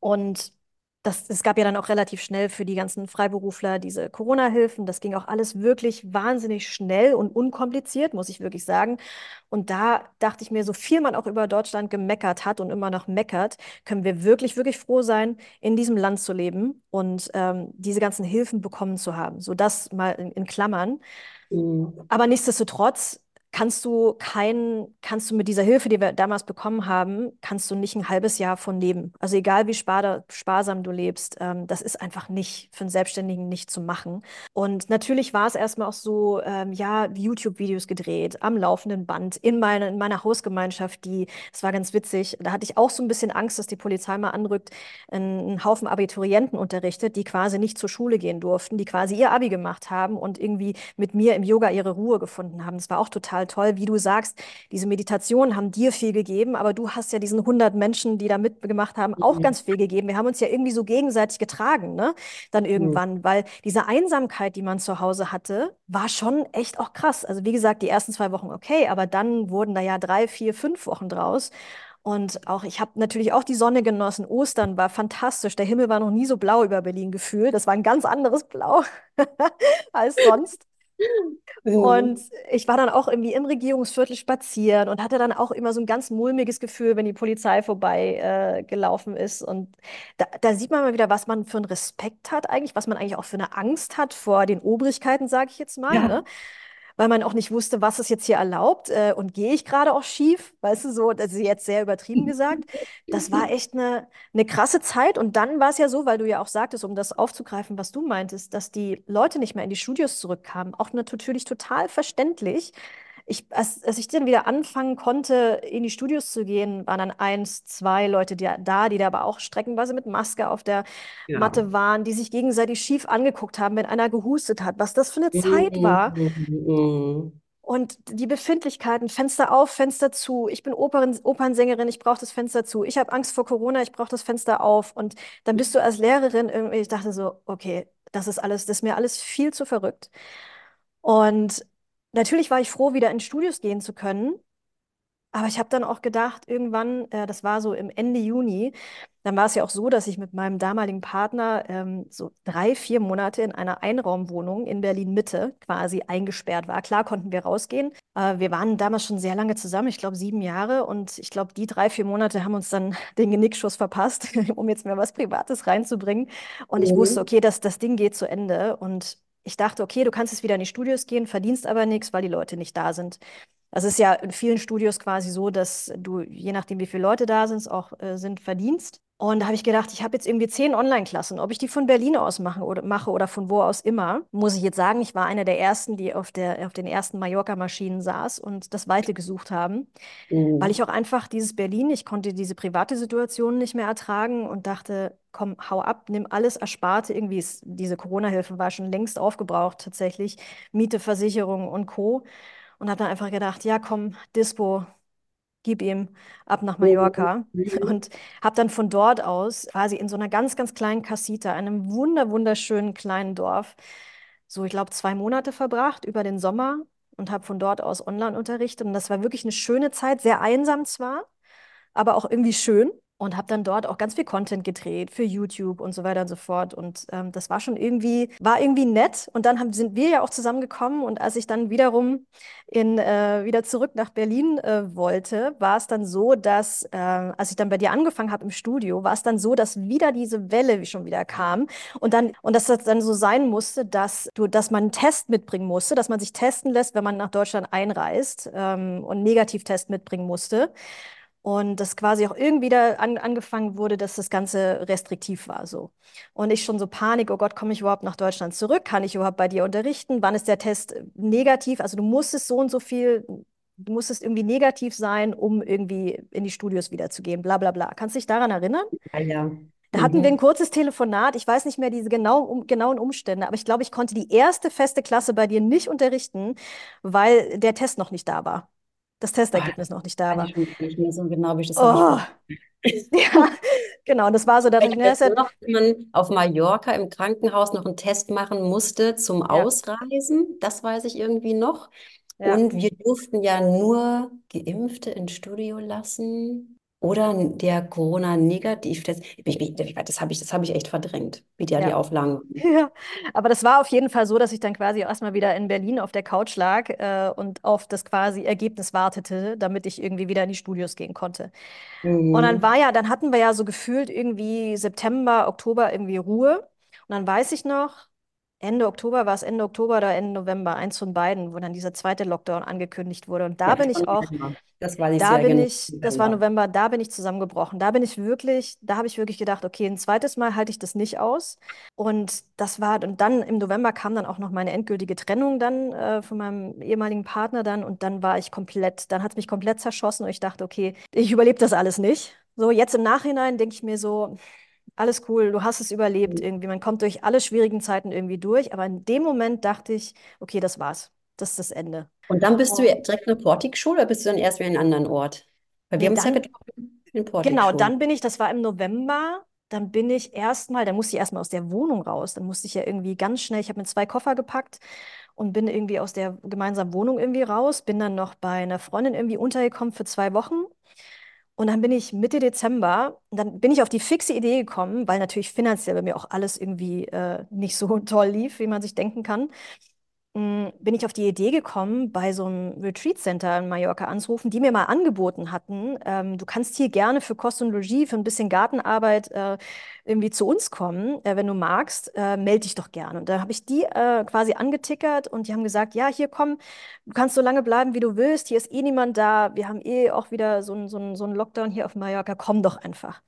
Und das, es gab ja dann auch relativ schnell für die ganzen Freiberufler diese Corona-Hilfen. Das ging auch alles wirklich wahnsinnig schnell und unkompliziert, muss ich wirklich sagen. Und da dachte ich mir, so viel man auch über Deutschland gemeckert hat und immer noch meckert, können wir wirklich, wirklich froh sein, in diesem Land zu leben und ähm, diese ganzen Hilfen bekommen zu haben. So das mal in, in Klammern. Mhm. Aber nichtsdestotrotz kannst du kein, kannst du mit dieser Hilfe, die wir damals bekommen haben, kannst du nicht ein halbes Jahr von leben. Also egal wie spar sparsam du lebst, ähm, das ist einfach nicht für einen Selbstständigen nicht zu machen. Und natürlich war es erstmal auch so, ähm, ja, YouTube-Videos gedreht, am laufenden Band, in, meine, in meiner Hausgemeinschaft, die, es war ganz witzig, da hatte ich auch so ein bisschen Angst, dass die Polizei mal anrückt, einen Haufen Abiturienten unterrichtet, die quasi nicht zur Schule gehen durften, die quasi ihr Abi gemacht haben und irgendwie mit mir im Yoga ihre Ruhe gefunden haben. Das war auch total toll, wie du sagst, diese Meditationen haben dir viel gegeben, aber du hast ja diesen 100 Menschen, die da mitgemacht haben, auch mhm. ganz viel gegeben. Wir haben uns ja irgendwie so gegenseitig getragen, ne? Dann mhm. irgendwann, mhm. weil diese Einsamkeit, die man zu Hause hatte, war schon echt auch krass. Also wie gesagt, die ersten zwei Wochen okay, aber dann wurden da ja drei, vier, fünf Wochen draus. Und auch, ich habe natürlich auch die Sonne genossen. Ostern war fantastisch. Der Himmel war noch nie so blau über Berlin gefühlt. Das war ein ganz anderes Blau [laughs] als sonst. Mhm. Und ich war dann auch irgendwie im Regierungsviertel spazieren und hatte dann auch immer so ein ganz mulmiges Gefühl, wenn die Polizei vorbei äh, gelaufen ist. Und da, da sieht man mal wieder, was man für einen Respekt hat eigentlich, was man eigentlich auch für eine Angst hat vor den Obrigkeiten, sage ich jetzt mal, Ja. ne? Weil man auch nicht wusste, was ist jetzt hier erlaubt äh, und gehe ich gerade auch schief, weißt du, so, das ist jetzt sehr übertrieben gesagt. Das war echt eine, eine krasse Zeit. Und dann war es ja so, weil du ja auch sagtest, um das aufzugreifen, was du meintest, dass die Leute nicht mehr in die Studios zurückkamen. Auch natürlich total verständlich. Ich, als, als ich dann wieder anfangen konnte, in die Studios zu gehen, waren dann eins, zwei Leute die, da, die da aber auch streckenweise mit Maske auf der Ja. Matte waren, die sich gegenseitig schief angeguckt haben, wenn einer gehustet hat, was das für eine Zeit war. Mhm. Und die Befindlichkeiten, Fenster auf, Fenster zu. Ich bin Opern, Opernsängerin, ich brauche das Fenster zu. Ich habe Angst vor Corona, ich brauche das Fenster auf. Und dann bist du als Lehrerin irgendwie, ich dachte so, okay, das ist alles, das ist mir alles viel zu verrückt. Und natürlich war ich froh, wieder in Studios gehen zu können. Aber ich habe dann auch gedacht, irgendwann, äh, das war so im Ende Juni, dann war es ja auch so, dass ich mit meinem damaligen Partner ähm, so drei, vier Monate in einer Einraumwohnung in Berlin-Mitte quasi eingesperrt war. Klar konnten wir rausgehen. Äh, wir waren damals schon sehr lange zusammen, ich glaube sieben Jahre. Und ich glaube, die drei, vier Monate haben uns dann [laughs] den Genickschuss verpasst, [laughs] um jetzt mir was Privates reinzubringen. Und ich wusste, Mhm. okay, das, das Ding geht zu Ende. Und ich dachte, okay, du kannst jetzt wieder in die Studios gehen, verdienst aber nichts, weil die Leute nicht da sind. Es ist ja in vielen Studios quasi so, dass du, je nachdem, wie viele Leute da sind, auch äh, sind, verdienst. Und da habe ich gedacht, ich habe jetzt irgendwie zehn Online-Klassen. Ob ich die von Berlin aus machen oder, mache oder von wo aus immer, muss ich jetzt sagen, ich war einer der ersten, die auf der, auf den ersten Mallorca-Maschinen saß und das Weite gesucht haben. Weil Mhm. ich auch einfach dieses Berlin, ich konnte diese private Situation nicht mehr ertragen und dachte, komm, hau ab, nimm alles Ersparte. Irgendwie ist, diese Corona-Hilfe war schon längst aufgebraucht, tatsächlich. Miete, Versicherung und Co. Und habe dann einfach gedacht, ja, komm, Dispo, gib ihm ab nach Mallorca. Mhm. Und habe dann von dort aus quasi in so einer ganz, ganz kleinen Casita, einem wunder, wunderschönen kleinen Dorf, so, ich glaube, zwei Monate verbracht über den Sommer und habe von dort aus online unterrichtet. Und das war wirklich eine schöne Zeit, sehr einsam zwar, aber auch irgendwie schön. Und habe dann dort auch ganz viel Content gedreht für YouTube und so weiter und so fort. Und ähm, das war schon irgendwie, war irgendwie nett. Und dann haben, sind wir ja auch zusammengekommen. Und als ich dann wiederum in, äh, wieder zurück nach Berlin äh, wollte, war es dann so, dass, äh, als ich dann bei dir angefangen habe im Studio, war es dann so, dass wieder diese Welle schon wieder kam. Und dann, und dass das dann so sein musste, dass du, dass man einen Test mitbringen musste, dass man sich testen lässt, wenn man nach Deutschland einreist, ähm, und einen Negativtest mitbringen musste. Und das quasi auch irgendwie da an, angefangen wurde, dass das Ganze restriktiv war so. Und ich schon so Panik, oh Gott, komme ich überhaupt nach Deutschland zurück? Kann ich überhaupt bei dir unterrichten? Wann ist der Test äh, negativ? Also du musstest so und so viel, du musstest irgendwie negativ sein, um irgendwie in die Studios wiederzugehen, bla bla bla. Kannst du dich daran erinnern? Ah, ja. Da hatten wir ein Mhm. kurzes Telefonat. Ich weiß nicht mehr diese genau, um, genauen Umstände, aber ich glaube, ich konnte die erste feste Klasse bei dir nicht unterrichten, weil der Test noch nicht da war. Das Testergebnis noch nicht da war. ich nicht mehr so genau, wie ich das Oh, [laughs] ja, genau. Das war so, dass Ich ne, weiß noch, dass man auf Mallorca im Krankenhaus noch einen Test machen musste zum ja, Ausreisen. Das weiß ich irgendwie noch. ja, Und wir durften ja nur Geimpfte ins Studio lassen oder der Corona-Negativ-Test. Das habe ich, das habe ich echt verdrängt, wie die ja. Auflagen [laughs] waren. Ja, aber das war auf jeden Fall so, dass ich dann quasi erstmal wieder in Berlin auf der Couch lag äh, und auf das quasi Ergebnis wartete, damit ich irgendwie wieder in die Studios gehen konnte. Und dann war Mhm. ja, dann hatten wir ja so gefühlt irgendwie September, Oktober irgendwie Ruhe. Und dann weiß ich noch, Ende Oktober war es Ende Oktober oder Ende November, eins von beiden, wo dann dieser zweite Lockdown angekündigt wurde. Und da Ja, bin war ich auch November. Das weiß ich Da bin genau. ich, das war November. November, da bin ich zusammengebrochen. Da bin ich wirklich, da habe ich wirklich gedacht, okay, ein zweites Mal halte ich das nicht aus. Und das war, und dann im November kam dann auch noch meine endgültige Trennung dann äh, von meinem ehemaligen Partner dann. Und dann war ich komplett, dann hat es mich komplett zerschossen und ich dachte, okay, ich überlebe das alles nicht. So, jetzt im Nachhinein denke ich mir so, alles cool, du hast es überlebt irgendwie. Man kommt durch alle schwierigen Zeiten irgendwie durch. Aber in dem Moment dachte ich, okay, das war's. Das ist das Ende. Und dann bist du direkt nach Portikschule oder bist du dann erst wieder in einen anderen Ort? Weil wir nee, haben uns ja getroffen in Genau, Portikschule. dann bin ich, das war im November, dann bin ich erstmal, dann musste ich erstmal aus der Wohnung raus. Dann musste ich ja irgendwie ganz schnell, ich habe mir zwei Koffer gepackt und bin irgendwie aus der gemeinsamen Wohnung irgendwie raus, bin dann noch bei einer Freundin irgendwie untergekommen für zwei Wochen. Und dann bin ich Mitte Dezember, dann bin ich auf die fixe Idee gekommen, weil natürlich finanziell bei mir auch alles irgendwie äh, nicht so [laughs] toll lief, wie man sich denken kann bin ich auf die Idee gekommen, bei so einem Retreat Center in Mallorca anzurufen, die mir mal angeboten hatten, ähm, du kannst hier gerne für Kost und Logis, für ein bisschen Gartenarbeit äh, irgendwie zu uns kommen, äh, wenn du magst, äh, melde dich doch gerne. Und da habe ich die äh, quasi angetickert und die haben gesagt, ja, hier komm, du kannst so lange bleiben, wie du willst, hier ist eh niemand da, wir haben eh auch wieder so einen so so ein Lockdown hier auf Mallorca, komm doch einfach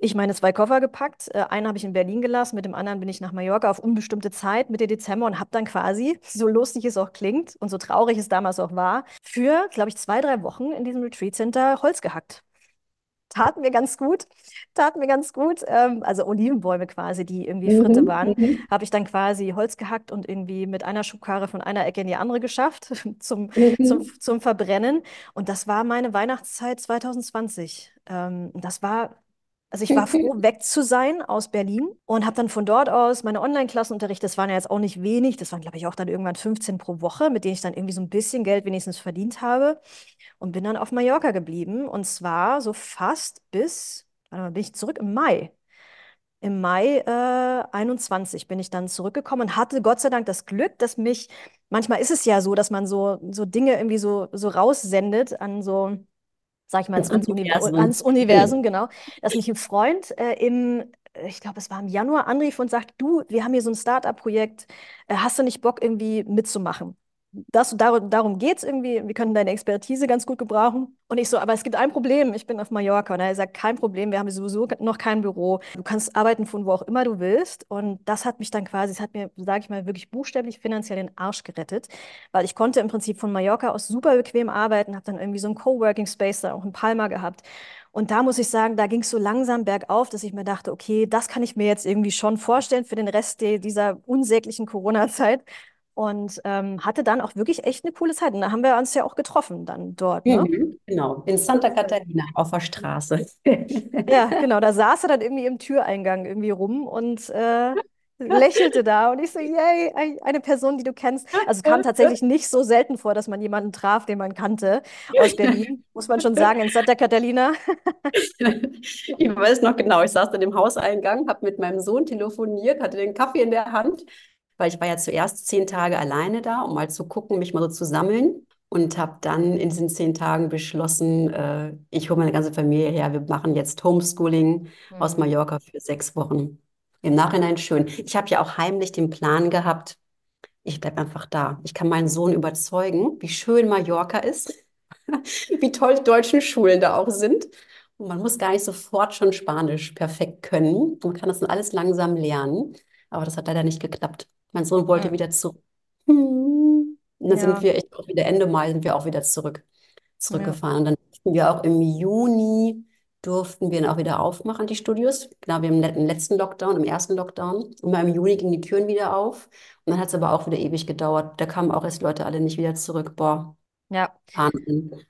ich meine zwei Koffer gepackt. Äh, einen habe ich in Berlin gelassen, mit dem anderen bin ich nach Mallorca auf unbestimmte Zeit Mitte Dezember und habe dann quasi, so lustig es auch klingt und so traurig es damals auch war, für, glaube ich, zwei, drei Wochen in diesem Retreat Center Holz gehackt. Tat mir ganz gut, tat mir ganz gut. Ähm, also Olivenbäume quasi, die irgendwie Fritte Mhm, waren, mhm, habe ich dann quasi Holz gehackt und irgendwie mit einer Schubkarre von einer Ecke in die andere geschafft zum, [laughs] zum, mhm. zum Verbrennen. Und das war meine Weihnachtszeit 2020. Ähm, das war also ich war froh, weg zu sein aus Berlin und habe dann von dort aus meine Online-Klassen unterrichtet. Das waren ja jetzt auch nicht wenig. Das waren, glaube ich, auch dann irgendwann 15 pro Woche, mit denen ich dann irgendwie so ein bisschen Geld wenigstens verdient habe. Und bin dann auf Mallorca geblieben. Und zwar so fast bis, warte mal, bin ich zurück im Mai. Im Mai äh, 21 bin ich dann zurückgekommen und hatte Gott sei Dank das Glück, dass mich, manchmal ist es ja so, dass man so, so Dinge irgendwie so, so raussendet an so sag ich mal, ans, Uni Universum. ans Universum, genau, dass mich ein Freund äh, im, ich glaube, es war im Januar, anrief und sagt, du, wir haben hier so ein Startup-Projekt, äh, hast du nicht Bock, irgendwie mitzumachen? Das, darum, darum geht es irgendwie. Wir können deine Expertise ganz gut gebrauchen. Und ich so, aber es gibt ein Problem. Ich bin auf Mallorca. Und er sagt, kein Problem. Wir haben sowieso noch kein Büro. Du kannst arbeiten von wo auch immer du willst. Und das hat mich dann quasi, es hat mir, sage ich mal, wirklich buchstäblich finanziell den Arsch gerettet. Weil ich konnte im Prinzip von Mallorca aus super bequem arbeiten. Habe dann irgendwie so einen Coworking Space da auch in Palma gehabt. Und da muss ich sagen, da ging es so langsam bergauf, dass ich mir dachte, okay, das kann ich mir jetzt irgendwie schon vorstellen für den Rest dieser unsäglichen Corona-Zeit. Und ähm, hatte dann auch wirklich echt eine coole Zeit. Und da haben wir uns ja auch getroffen dann dort, ne? Mhm, genau, in Santa Catalina auf der Straße. Ja, [laughs] genau. Da saß er dann irgendwie im Türeingang irgendwie rum und äh, lächelte da. Und ich so, yay, ein- eine Person, die du kennst. Also es kam tatsächlich nicht so selten vor, dass man jemanden traf, den man kannte aus Berlin, muss man schon sagen, in Santa Catalina. Ich weiß noch genau, ich saß dann im Hauseingang, habe mit meinem Sohn telefoniert, hatte den Kaffee in der Hand, weil ich war ja zuerst zehn Tage alleine da, um mal zu gucken, mich mal so zu sammeln. Und habe dann in diesen zehn Tagen beschlossen, äh, ich hole meine ganze Familie her, wir machen jetzt Homeschooling aus Mhm. Mallorca für sechs Wochen. Im Nachhinein schön. Ich habe ja auch heimlich den Plan gehabt, ich bleibe einfach da. Ich kann meinen Sohn überzeugen, wie schön Mallorca ist, [laughs] wie toll die deutschen Schulen da auch sind. Und man muss gar nicht sofort schon Spanisch perfekt können. Man kann das dann alles langsam lernen. Aber das hat leider nicht geklappt. Mein Sohn wollte Ja. wieder zurück. Hm. Und dann sind Ja, wir echt auch wieder Ende Mai sind wir auch wieder zurück, ja. zurückgefahren. Und dann durften wir auch im Juni durften wir dann auch wieder aufmachen, die Studios. Genau, wir haben im letzten Lockdown, im ersten Lockdown. Und mal im Juni gingen die Türen wieder auf. Und dann hat es aber auch wieder ewig gedauert. Da kamen auch erst Leute alle nicht wieder zurück. Boah, Ja, Wahnsinn.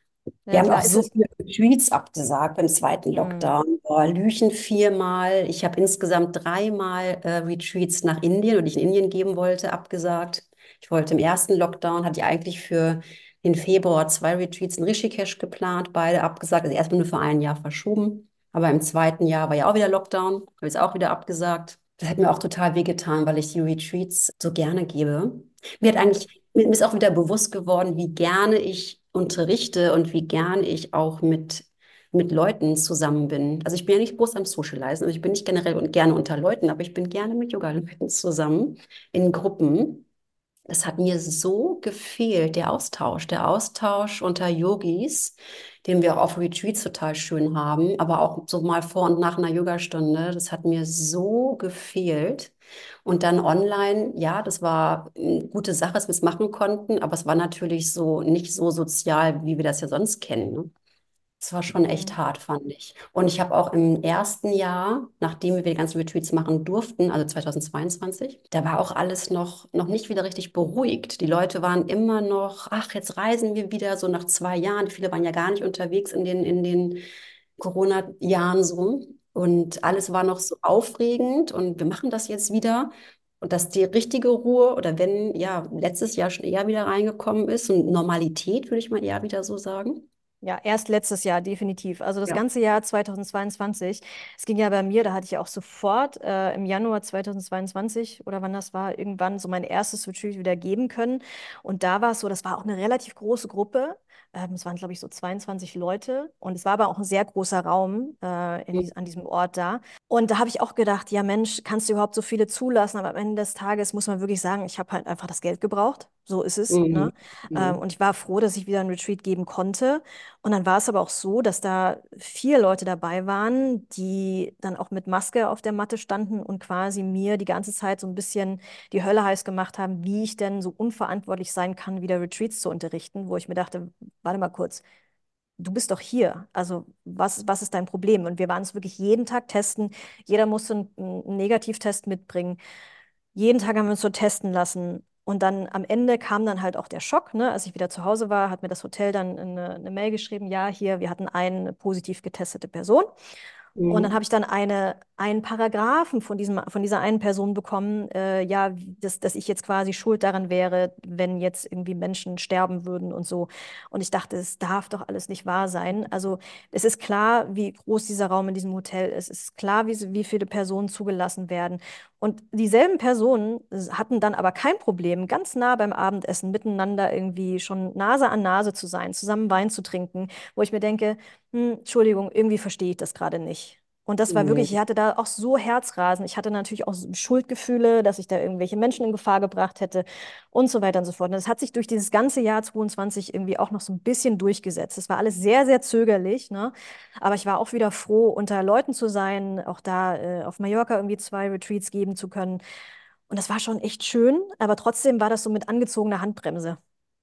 Wir ja haben klar, auch so viele Retreats abgesagt beim zweiten Mhm. Lockdown. Boah, Lüchen viermal. Ich habe insgesamt dreimal äh, Retreats nach Indien, und ich in Indien geben wollte, abgesagt. Ich wollte im ersten Lockdown, hatte ich eigentlich für den Februar zwei Retreats in Rishikesh geplant, beide abgesagt. Also erstmal nur für ein Jahr verschoben. Aber im zweiten Jahr war ja auch wieder Lockdown, habe ich es auch wieder abgesagt. Das hat mir auch total wehgetan, weil ich die Retreats so gerne gebe. Mir hat eigentlich, mir ist auch wieder bewusst geworden, wie gerne ich unterrichte und wie gerne ich auch mit, mit Leuten zusammen bin. Also ich bin ja nicht groß am Socializen, also ich bin nicht generell und gerne unter Leuten, aber ich bin gerne mit Yoga-Leuten zusammen in Gruppen. Es hat mir so gefehlt, der Austausch, der Austausch unter Yogis, den wir auch auf Retreats total schön haben, aber auch so mal vor und nach einer Yogastunde. Das hat mir so gefehlt. Und dann online, ja, das war eine gute Sache, dass wir es machen konnten, aber es war natürlich so nicht so sozial, wie wir das ja sonst kennen. Ne? Es war schon echt Mhm. hart, fand ich. Und ich habe auch im ersten Jahr, nachdem wir die ganzen Retreats machen durften, also 2022, da war auch alles noch, noch nicht wieder richtig beruhigt. Die Leute waren immer noch, ach, jetzt reisen wir wieder, so nach zwei Jahren. Viele waren ja gar nicht unterwegs in den, in den Corona-Jahren so. Und alles war noch so aufregend und wir machen das jetzt wieder. Und dass die richtige Ruhe oder wenn, ja, letztes Jahr schon eher wieder reingekommen ist und Normalität, würde ich mal eher wieder so sagen. Ja, erst letztes Jahr, definitiv. Also das Ja. ganze Jahr 2022. Es ging ja bei mir, da hatte ich ja auch sofort äh, im Januar 2022 oder wann das war, irgendwann so mein erstes Retreat wieder geben können. Und da war es so, das war auch eine relativ große Gruppe. Ähm, es waren, glaube ich, so 22 Leute. Und es war aber auch ein sehr großer Raum äh, in an diesem Ort da. Und da habe ich auch gedacht, ja Mensch, kannst du überhaupt so viele zulassen? Aber am Ende des Tages muss man wirklich sagen, ich habe halt einfach das Geld gebraucht. So ist es. Ne? Mhm. Ähm, Mhm. und ich war froh, dass ich wieder ein Retreat geben konnte. Und dann war es aber auch so, dass da vier Leute dabei waren, die dann auch mit Maske auf der Matte standen und quasi mir die ganze Zeit so ein bisschen die Hölle heiß gemacht haben, wie ich denn so unverantwortlich sein kann, wieder Retreats zu unterrichten, wo ich mir dachte, warte mal kurz, du bist doch hier. Also was, was ist dein Problem? Und wir waren es wirklich jeden Tag testen. Jeder musste einen, einen Negativtest mitbringen. Jeden Tag haben wir uns so testen lassen. Und dann am Ende kam dann halt auch der Schock, ne? Als ich wieder zu Hause war, hat mir das Hotel dann eine, eine Mail geschrieben, ja, hier, wir hatten eine positiv getestete Person. Und dann Mhm. habe ich dann eine, einen Paragraphen von diesem, von dieser einen Person bekommen, äh, ja, dass, dass ich jetzt quasi schuld daran wäre, wenn jetzt irgendwie Menschen sterben würden und so. Und ich dachte, es darf doch alles nicht wahr sein. Also es ist klar, wie groß dieser Raum in diesem Hotel ist. Es ist klar, wie, wie viele Personen zugelassen werden. Und dieselben Personen hatten dann aber kein Problem, ganz nah beim Abendessen miteinander irgendwie schon Nase an Nase zu sein, zusammen Wein zu trinken, wo ich mir denke, hm, Entschuldigung, irgendwie verstehe ich das gerade nicht. Und das war wirklich, ich Mhm. hatte da auch so Herzrasen. Ich hatte natürlich auch Schuldgefühle, dass ich da irgendwelche Menschen in Gefahr gebracht hätte und so weiter und so fort. Und das hat sich durch dieses ganze Jahr 22 irgendwie auch noch so ein bisschen durchgesetzt. Es war alles sehr, sehr zögerlich, ne? Aber ich war auch wieder froh, unter Leuten zu sein, auch da äh, auf Mallorca irgendwie zwei Retreats geben zu können. Und das war schon echt schön, aber trotzdem war das so mit angezogener Handbremse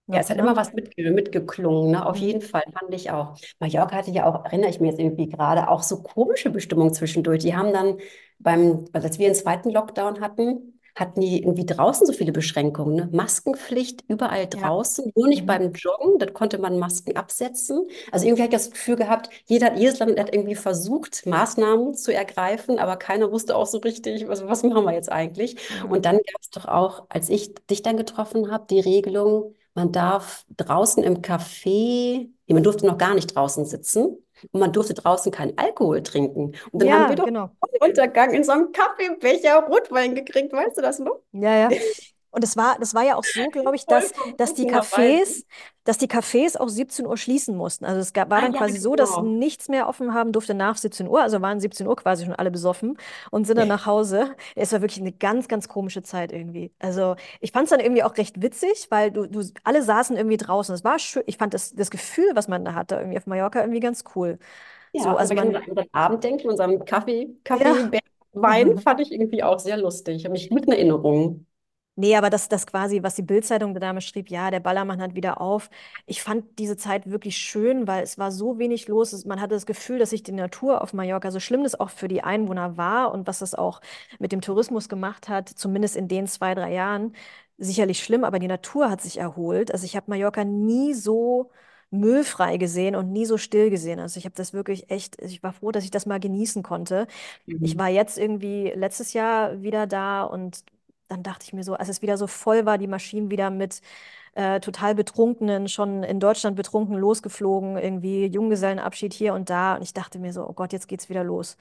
Ja, es hat immer ne? was mitge mitgeklungen, ne? Auf Mhm. jeden Fall, fand ich auch. Mallorca hatte ja auch, erinnere ich mich jetzt irgendwie gerade, auch so komische Bestimmungen zwischendurch. Die haben dann beim, also als wir den zweiten Lockdown hatten, hatten die irgendwie draußen so viele Beschränkungen, ne? Maskenpflicht überall Ja. draußen, nur nicht Mhm. beim Joggen, da konnte man Masken absetzen. Also irgendwie hatte ich das Gefühl gehabt, jeder, jedes Land hat irgendwie versucht, Maßnahmen zu ergreifen, aber keiner wusste auch so richtig, was, was machen wir jetzt eigentlich? Mhm. Und dann gab es doch auch, als ich dich dann getroffen habe, die Regelung, man darf draußen im Café, nee, man durfte noch gar nicht draußen sitzen und man durfte draußen keinen Alkohol trinken. Und dann haben Ja, wir doch genau. Untergang in so einem Kaffeebecher Rotwein gekriegt, weißt du das noch? Ja, ja. [laughs] Und es war, das war ja auch so, [laughs] glaube ich, dass, dass die. Cafés, dass die Cafés auch 17 Uhr schließen mussten. Also es gab, war Ah dann ja, quasi so, dass genau. nichts mehr offen haben durfte nach 17 Uhr. Also waren 17 Uhr quasi schon alle besoffen und sind dann nach Hause. Es war wirklich eine ganz, ganz komische Zeit irgendwie. Also ich fand es dann irgendwie auch recht witzig, weil du, du, alle saßen irgendwie draußen. Es war schön. Ich fand das, das Gefühl, was man da hatte, irgendwie auf Mallorca irgendwie ganz cool. So, Ja, also aber an man, unseren Abend denken, unseren Kaffee, ja. Kaffee, Wein [laughs] fand ich irgendwie auch sehr lustig. Ich habe mich gut in Erinnerung. Nee, aber das, das quasi, was die Bild-Zeitung da damals schrieb, ja, der Ballermann hat wieder auf. Ich fand diese Zeit wirklich schön, weil es war so wenig los. Es- Man hatte das Gefühl, dass sich die Natur auf Mallorca, so schlimm das auch für die Einwohner war und was das auch mit dem Tourismus gemacht hat, zumindest in den zwei, drei Jahren, sicherlich schlimm, aber die Natur hat sich erholt. Also ich habe Mallorca nie so müllfrei gesehen und nie so still gesehen. Also ich habe das wirklich echt, ich war froh, dass ich das mal genießen konnte. Ich Mhm. war jetzt irgendwie letztes Jahr wieder da und dann dachte ich mir so, als es wieder so voll war, die Maschinen wieder mit äh, total Betrunkenen, schon in Deutschland betrunken losgeflogen, irgendwie Junggesellenabschied hier und da. Und ich dachte mir so, oh Gott, jetzt geht's wieder los.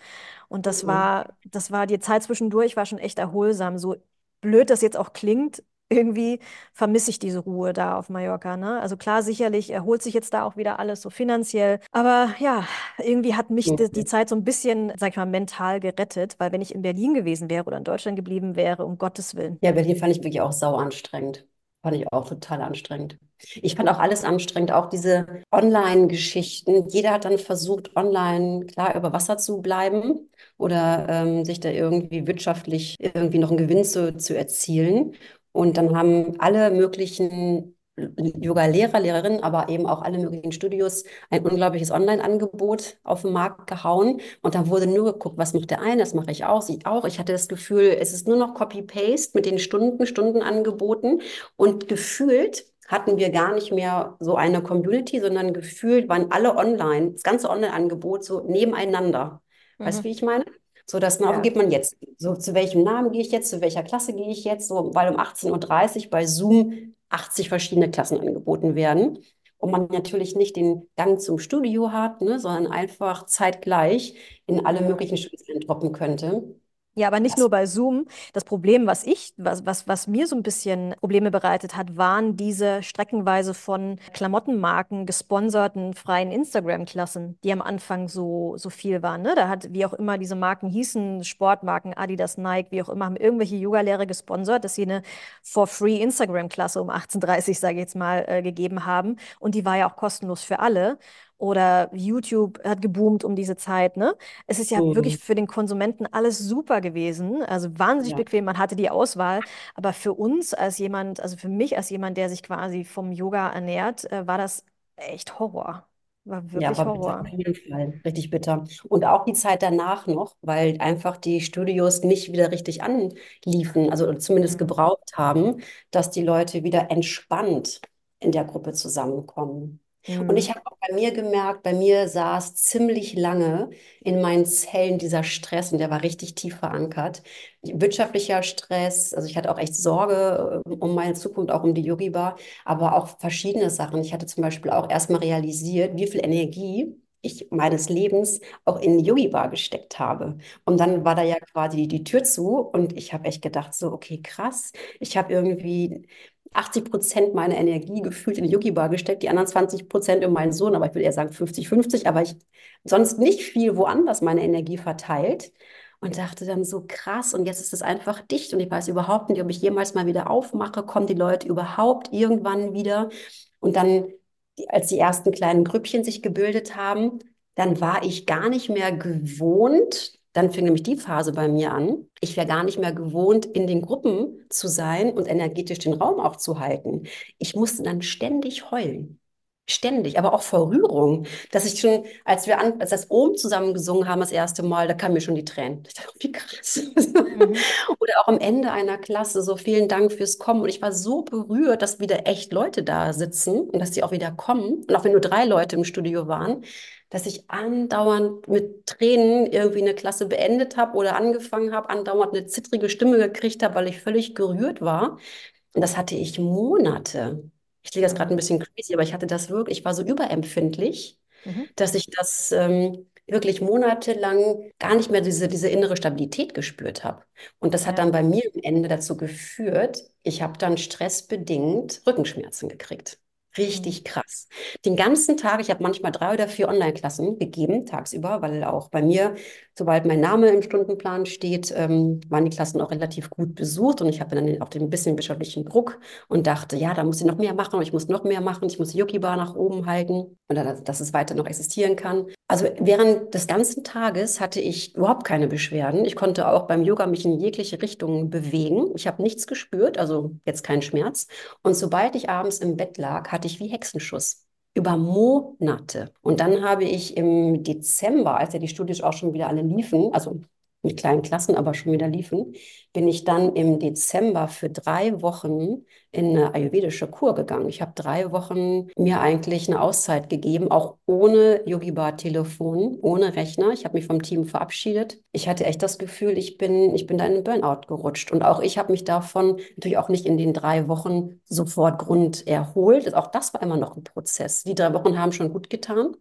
Und das Mhm. war, das war die Zeit zwischendurch, war schon echt erholsam. So blöd das jetzt auch klingt, irgendwie vermisse ich diese Ruhe da auf Mallorca, ne? Also klar, sicherlich erholt sich jetzt da auch wieder alles so finanziell. Aber ja, irgendwie hat mich die, die Mhm. Zeit so ein bisschen, sag ich mal, mental gerettet, weil wenn ich in Berlin gewesen wäre oder in Deutschland geblieben wäre, um Gottes Willen. Ja, Berlin fand ich wirklich auch sau anstrengend. Fand ich auch total anstrengend. Ich fand auch alles anstrengend, auch diese Online-Geschichten. Jeder hat dann versucht, online klar über Wasser zu bleiben oder ähm, sich da irgendwie wirtschaftlich irgendwie noch einen Gewinn zu, zu erzielen. Und dann haben alle möglichen Yoga-Lehrer, Lehrerinnen, aber eben auch alle möglichen Studios ein unglaubliches Online-Angebot auf den Markt gehauen. Und da wurde nur geguckt, was macht der eine, das mache ich auch, ich auch. Ich hatte das Gefühl, es ist nur noch Copy-Paste mit den Stunden, Stundenangeboten. Und gefühlt hatten wir gar nicht mehr so eine Community, sondern gefühlt waren alle online, das ganze Online-Angebot so nebeneinander. Weißt du, Mhm. wie ich meine? So, dass man, Ja. wo geht man jetzt? So, zu welchem Namen gehe ich jetzt? Zu welcher Klasse gehe ich jetzt? So, weil um 18.30 Uhr bei Zoom 80 verschiedene Klassen angeboten werden. und man natürlich nicht den Gang zum Studio hat, ne, sondern einfach zeitgleich in alle möglichen Studios droppen könnte. Ja, aber nicht nur bei Zoom. Das Problem, was ich, was, was, was mir so ein bisschen Probleme bereitet hat, waren diese streckenweise von Klamottenmarken gesponserten freien Instagram-Klassen, die am Anfang so, so viel waren. Ne? Da hat, wie auch immer diese Marken hießen, Sportmarken, Adidas, Nike, wie auch immer, haben irgendwelche Yoga-Lehrer gesponsert, dass sie eine for-free Instagram-Klasse um 18.30 Uhr, sage ich jetzt mal, äh, gegeben haben. Und die war ja auch kostenlos für alle. Oder YouTube hat geboomt um diese Zeit, ne? Es ist ja Mhm. wirklich für den Konsumenten alles super gewesen, also wahnsinnig ja. bequem, man hatte die Auswahl, aber für uns als jemand, also für mich als jemand, der sich quasi vom Yoga ernährt, äh, war das echt Horror. War Ja, wirklich war bitter, auf Horror. jeden Fall. Richtig bitter. Und auch die Zeit danach noch, weil einfach die Studios nicht wieder richtig anliefen, also zumindest Mhm. gebraucht haben, dass die Leute wieder entspannt in der Gruppe zusammenkommen. Und ich Mhm. habe auch bei mir gemerkt, bei mir saß ziemlich lange in meinen Zellen dieser Stress und der war richtig tief verankert. Wirtschaftlicher Stress, also ich hatte auch echt Sorge äh, um meine Zukunft, auch um die Yogi Bar aber auch verschiedene Sachen. Ich hatte zum Beispiel auch erstmal realisiert, wie viel Energie ich meines Lebens auch in die Yogi-Bar gesteckt habe. Und dann war da ja quasi die, Tür zu und ich habe echt gedacht, so, okay, krass, ich habe irgendwie 80 Prozent meiner Energie gefühlt in die Yogi-Bar gesteckt, die anderen 20 Prozent in meinen Sohn, aber ich will eher sagen 50-50, aber ich sonst nicht viel woanders meine Energie verteilt. Und dachte dann so krass, und jetzt ist es einfach dicht und ich weiß überhaupt nicht, ob ich jemals mal wieder aufmache, kommen die Leute überhaupt irgendwann wieder. Und dann, die, als die ersten kleinen Grüppchen sich gebildet haben, dann war ich gar nicht mehr gewohnt, dann fing nämlich die Phase bei mir an, ich wäre gar nicht mehr gewohnt, in den Gruppen zu sein und energetisch den Raum auch zu halten. Ich musste dann ständig heulen. Ständig, aber auch vor Rührung, dass ich schon, als wir an, als das Ohm zusammen gesungen haben das erste Mal, da kamen mir schon die Tränen. Ich dachte, wie krass. Mhm. [laughs] Oder auch am Ende einer Klasse, so vielen Dank fürs Kommen. Und ich war so berührt, dass wieder echt Leute da sitzen und dass die auch wieder kommen. Und auch wenn nur drei Leute im Studio waren, dass ich andauernd mit Tränen irgendwie eine Klasse beendet habe oder angefangen habe, andauernd eine zittrige Stimme gekriegt habe, weil ich völlig gerührt war. Und das hatte ich Monate. Ich liege jetzt gerade ein Mhm. bisschen crazy, aber ich hatte das wirklich, ich war so überempfindlich, Mhm. dass ich das ähm, wirklich monatelang gar nicht mehr diese, diese innere Stabilität gespürt habe. Und das hat Ja. dann bei mir am Ende dazu geführt, ich habe dann stressbedingt Rückenschmerzen gekriegt. Mhm. Richtig krass. Den ganzen Tag, ich habe manchmal drei oder vier Online-Klassen gegeben, tagsüber, weil auch bei mir, sobald mein Name im Stundenplan steht, ähm, waren die Klassen auch relativ gut besucht und ich habe dann auch den bisschen wirtschaftlichen Druck und dachte, ja, da muss ich noch mehr machen und ich muss noch mehr machen, ich muss die Yogi-Bar nach oben halten oder dass, dass es weiter noch existieren kann. Also während des ganzen Tages hatte ich überhaupt keine Beschwerden. Ich konnte auch beim Yoga mich in jegliche Richtung bewegen. Ich habe nichts gespürt, also jetzt keinen Schmerz. Und sobald ich abends im Bett lag, hatte ich wie Hexenschuss. Über Monate. Und dann habe ich im Dezember, als ja die Studios auch schon wieder alle liefen, also mit kleinen Klassen, aber schon wieder liefen, bin ich dann im Dezember für drei Wochen in eine ayurvedische Kur gegangen. Ich habe drei Wochen mir eigentlich eine Auszeit gegeben, auch ohne Yogi Bar Telefon, ohne Rechner. Ich habe mich vom Team verabschiedet. Ich hatte echt das Gefühl, ich bin, ich bin da in einen Burnout gerutscht. Und auch ich habe mich davon natürlich auch nicht in den drei Wochen sofort Grund erholt. Auch das war immer noch ein Prozess. Die drei Wochen haben schon gut getan.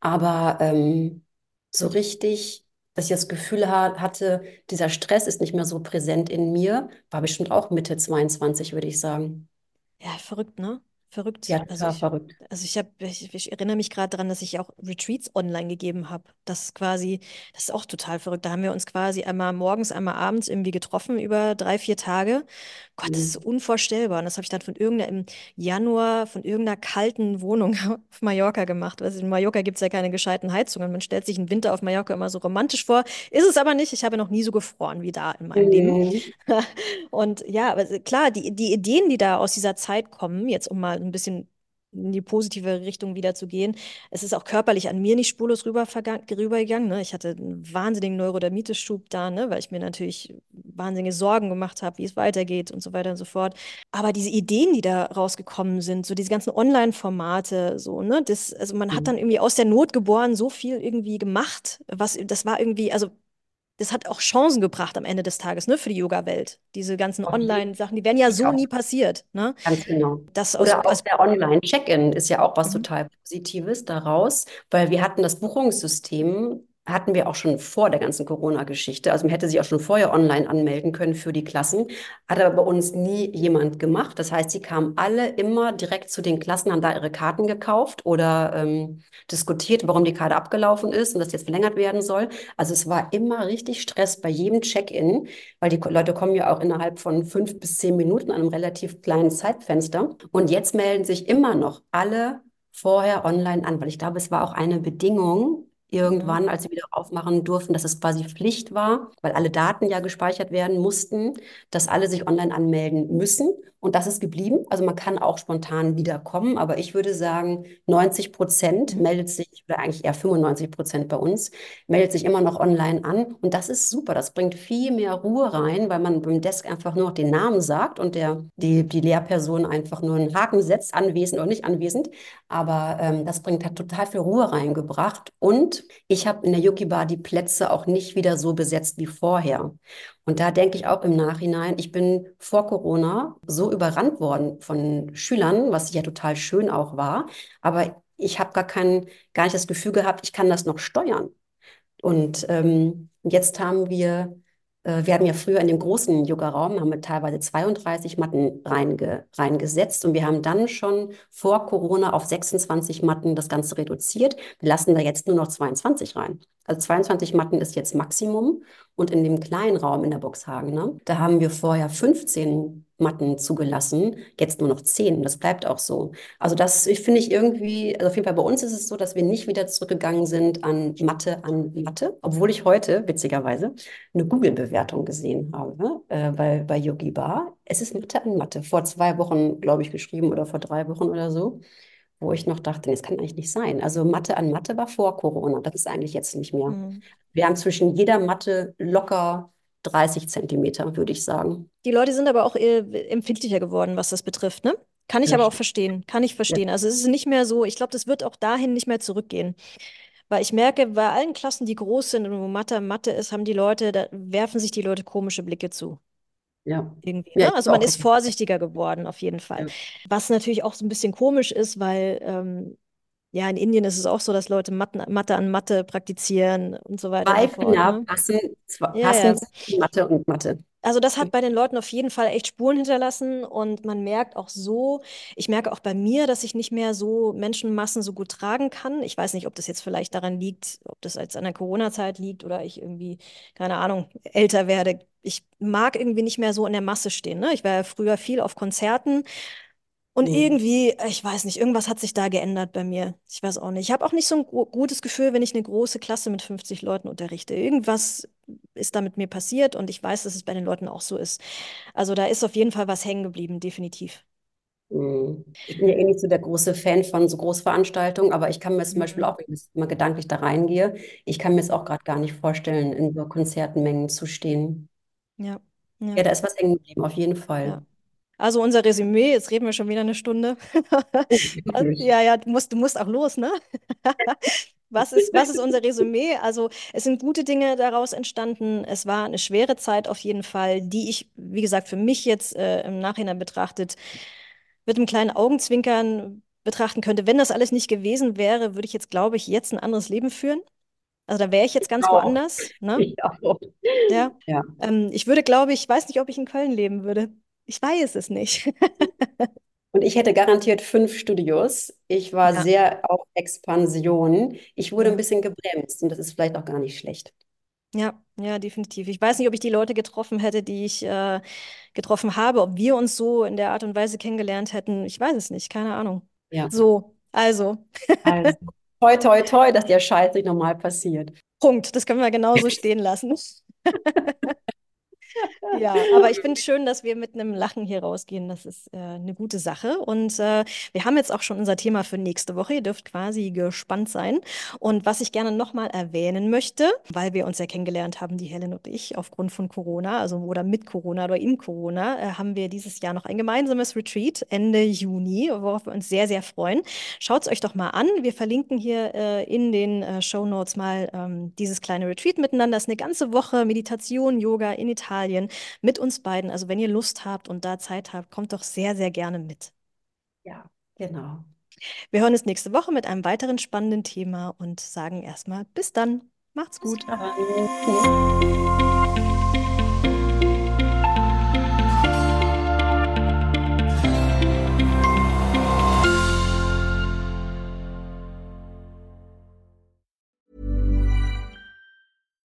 Aber ähm, so richtig, dass ich das Gefühl ha hatte, dieser Stress ist nicht mehr so präsent in mir, war bestimmt auch Mitte 22, würde ich sagen. Ja, verrückt, ne? Verrückt. Ja, Also ich, verrückt. also ich habe, ich, ich erinnere mich gerade daran, dass ich auch Retreats online gegeben habe. Das ist quasi, das ist auch total verrückt. Da haben wir uns quasi einmal morgens, einmal abends irgendwie getroffen über drei, vier Tage. Gott, das ist Mhm. unvorstellbar. Und das habe ich dann von irgendeiner, im Januar von irgendeiner kalten Wohnung [laughs] auf Mallorca gemacht. Also in Mallorca gibt es ja keine gescheiten Heizungen. Man stellt sich den Winter auf Mallorca immer so romantisch vor. Ist es aber nicht. Ich habe noch nie so gefroren wie da in meinem Leben. Mhm. [laughs] Und ja, aber klar, die, die Ideen, die da aus dieser Zeit kommen, jetzt um mal ein bisschen in die positive Richtung wieder zu gehen, es ist auch körperlich an mir nicht spurlos rüber rübergegangen. Ne? Ich hatte einen wahnsinnigen Neurodermitis-Schub da, ne? weil ich mir natürlich wahnsinnige Sorgen gemacht habe, wie es weitergeht und so weiter und so fort. Aber diese Ideen, die da rausgekommen sind, so diese ganzen Online-Formate, so, ne, das, also man hat dann irgendwie aus der Not geboren so viel irgendwie gemacht, was, das war irgendwie, also das hat auch Chancen gebracht am Ende des Tages, ne, für die Yoga-Welt. Diese ganzen Online-Sachen, die wären ja so auch. nie passiert, ne? Ganz genau. Das aus, Oder auch aus der Online-Check-in ist ja auch was Mhm. total Positives daraus, weil wir hatten das Buchungssystem, hatten wir auch schon vor der ganzen Corona-Geschichte. Also man hätte sich auch schon vorher online anmelden können für die Klassen, hat aber bei uns nie jemand gemacht. Das heißt, sie kamen alle immer direkt zu den Klassen, haben da ihre Karten gekauft oder ähm, diskutiert, warum die Karte abgelaufen ist und das jetzt verlängert werden soll. Also es war immer richtig Stress bei jedem Check-in, weil die Leute kommen ja auch innerhalb von fünf bis zehn Minuten an einem relativ kleinen Zeitfenster. Und jetzt melden sich immer noch alle vorher online an, weil ich glaube, es war auch eine Bedingung irgendwann, als sie wieder aufmachen durften, dass es quasi Pflicht war, weil alle Daten ja gespeichert werden mussten, dass alle sich online anmelden müssen. Und das ist geblieben. Also man kann auch spontan wiederkommen, aber ich würde sagen, 90 Prozent meldet sich, oder eigentlich eher 95 Prozent bei uns, meldet sich immer noch online an. Und das ist super. Das bringt viel mehr Ruhe rein, weil man beim Desk einfach nur noch den Namen sagt und der, die, die Lehrperson einfach nur einen Haken setzt, anwesend oder nicht anwesend. Aber ähm, das bringt hat total viel Ruhe reingebracht. Und ich habe in der Yuki Bar die Plätze auch nicht wieder so besetzt wie vorher. Und da denke ich auch im Nachhinein, ich bin vor Corona so überrannt worden von Schülern, was ja total schön auch war. Aber ich habe gar kein, gar nicht das Gefühl gehabt, ich kann das noch steuern. Und ähm, jetzt haben wir, wir hatten ja früher in dem großen Yoga-Raum, haben wir teilweise 32 Matten reinge, reingesetzt und wir haben dann schon vor Corona auf 26 Matten das Ganze reduziert. Wir lassen da jetzt nur noch 22 rein. Also 22 Matten ist jetzt Maximum. Und in dem kleinen Raum in der Boxhagen, ne, da haben wir vorher 15 Matten zugelassen, jetzt nur noch 10. Das bleibt auch so. Also das finde ich irgendwie, also auf jeden Fall bei uns ist es so, dass wir nicht wieder zurückgegangen sind an Mathe an Mathe, obwohl ich heute, witzigerweise, eine Google-Bewertung gesehen habe äh, bei, bei Yogi Bar. Es ist Mathe an Mathe. Vor zwei Wochen, glaube ich, geschrieben oder vor drei Wochen oder so wo ich noch dachte, nee, das kann eigentlich nicht sein. Also Mathe an Mathe war vor Corona, das ist eigentlich jetzt nicht mehr. Mhm. Wir haben zwischen jeder Matte locker 30 Zentimeter, würde ich sagen. Die Leute sind aber auch äh, empfindlicher geworden, was das betrifft, ne? Kann ich Ja, aber auch verstehen. Kann ich Ja. verstehen. Also es ist nicht mehr so, ich glaube, das wird auch dahin nicht mehr zurückgehen. Weil ich merke, bei allen Klassen, die groß sind und wo Mathe Mathe ist, haben die Leute, da werfen sich die Leute komische Blicke zu. Ja. Irgendwie, Ja, ne? ich Also man ist vorsichtiger geworden, auf jeden Fall. Ja. Was natürlich auch so ein bisschen komisch ist, weil ähm, ja, in Indien ist es auch so, dass Leute Mathe, Mathe an Mathe praktizieren und so weiter so fort, Weibnah ne? passen, zwar, Ja, ja. passen zu Mathe und Mathe. Also das hat bei den Leuten auf jeden Fall echt Spuren hinterlassen und man merkt auch so, ich merke auch bei mir, dass ich nicht mehr so Menschenmassen so gut tragen kann. Ich weiß nicht, ob das jetzt vielleicht daran liegt, ob das jetzt an der Corona-Zeit liegt oder ich irgendwie, keine Ahnung, älter werde. Ich mag irgendwie nicht mehr so in der Masse stehen, ne? Ich war ja früher viel auf Konzerten und Mhm. irgendwie, ich weiß nicht, irgendwas hat sich da geändert bei mir. Ich weiß auch nicht. Ich habe auch nicht so ein gu- gutes Gefühl, wenn ich eine große Klasse mit 50 Leuten unterrichte. Irgendwas ist da mit mir passiert und ich weiß, dass es bei den Leuten auch so ist. Also da ist auf jeden Fall was hängen geblieben, definitiv. Mhm. Ich bin ja eh nicht so der große Fan von so Großveranstaltungen, aber ich kann mir zum Beispiel Mhm. auch, wenn ich mal gedanklich da reingehe, ich kann mir jetzt auch gerade gar nicht vorstellen, in so Konzertenmengen zu stehen. Ja, Ja, ja, da ist was hängen geblieben, auf jeden ja. Also unser Resümee, jetzt reden wir schon wieder eine Stunde. [laughs] Ja, ja, du musst, du musst auch los, ne? [laughs] Was ist, was ist unser Resümee? Also, es sind gute Dinge daraus entstanden. Es war eine schwere Zeit auf jeden Fall, die ich, wie gesagt, für mich jetzt äh, im Nachhinein betrachtet, mit einem kleinen Augenzwinkern betrachten könnte. Wenn das alles nicht gewesen wäre, würde ich jetzt, glaube ich, jetzt ein anderes Leben führen. Also, da wäre ich jetzt ganz Auch. woanders, ne? Ich auch. Ja. Ja. Ähm, ich würde, glaube ich, weiß nicht, ob ich in Köln leben würde. Ich weiß es nicht. [laughs] Und ich hätte garantiert fünf Studios. Ich war Ja. sehr auf Expansion. Ich wurde ein bisschen gebremst und das ist vielleicht auch gar nicht schlecht. Ja, ja, definitiv. Ich weiß nicht, ob ich die Leute getroffen hätte, die ich äh, getroffen habe, ob wir uns so in der Art und Weise kennengelernt hätten. Ich weiß es nicht, keine Ahnung. Ja. So, also, Also, toi, toi, toi, dass der Scheiß nicht nochmal passiert. Punkt. Das können wir genauso stehen lassen. [laughs] Ja, aber ich finde es schön, dass wir mit einem Lachen hier rausgehen. Das ist äh, eine gute Sache. Und äh, wir haben jetzt auch schon unser Thema für nächste Woche. Ihr dürft quasi gespannt sein. Und was ich gerne nochmal erwähnen möchte, weil wir uns ja kennengelernt haben, die Helen und ich, aufgrund von Corona, also oder mit Corona oder in Corona, äh, haben wir dieses Jahr noch ein gemeinsames Retreat Ende Juni, worauf wir uns sehr, sehr freuen. Schaut es euch doch mal an. Wir verlinken hier äh, in den äh, Show Notes mal ähm, dieses kleine Retreat miteinander. Das ist eine ganze Woche Meditation, Yoga in Italien mit uns beiden. Also wenn ihr Lust habt und da Zeit habt, kommt doch sehr, sehr gerne mit. Ja, genau. Wir hören uns nächste Woche mit einem weiteren spannenden Thema und sagen erstmal bis dann. Macht's gut.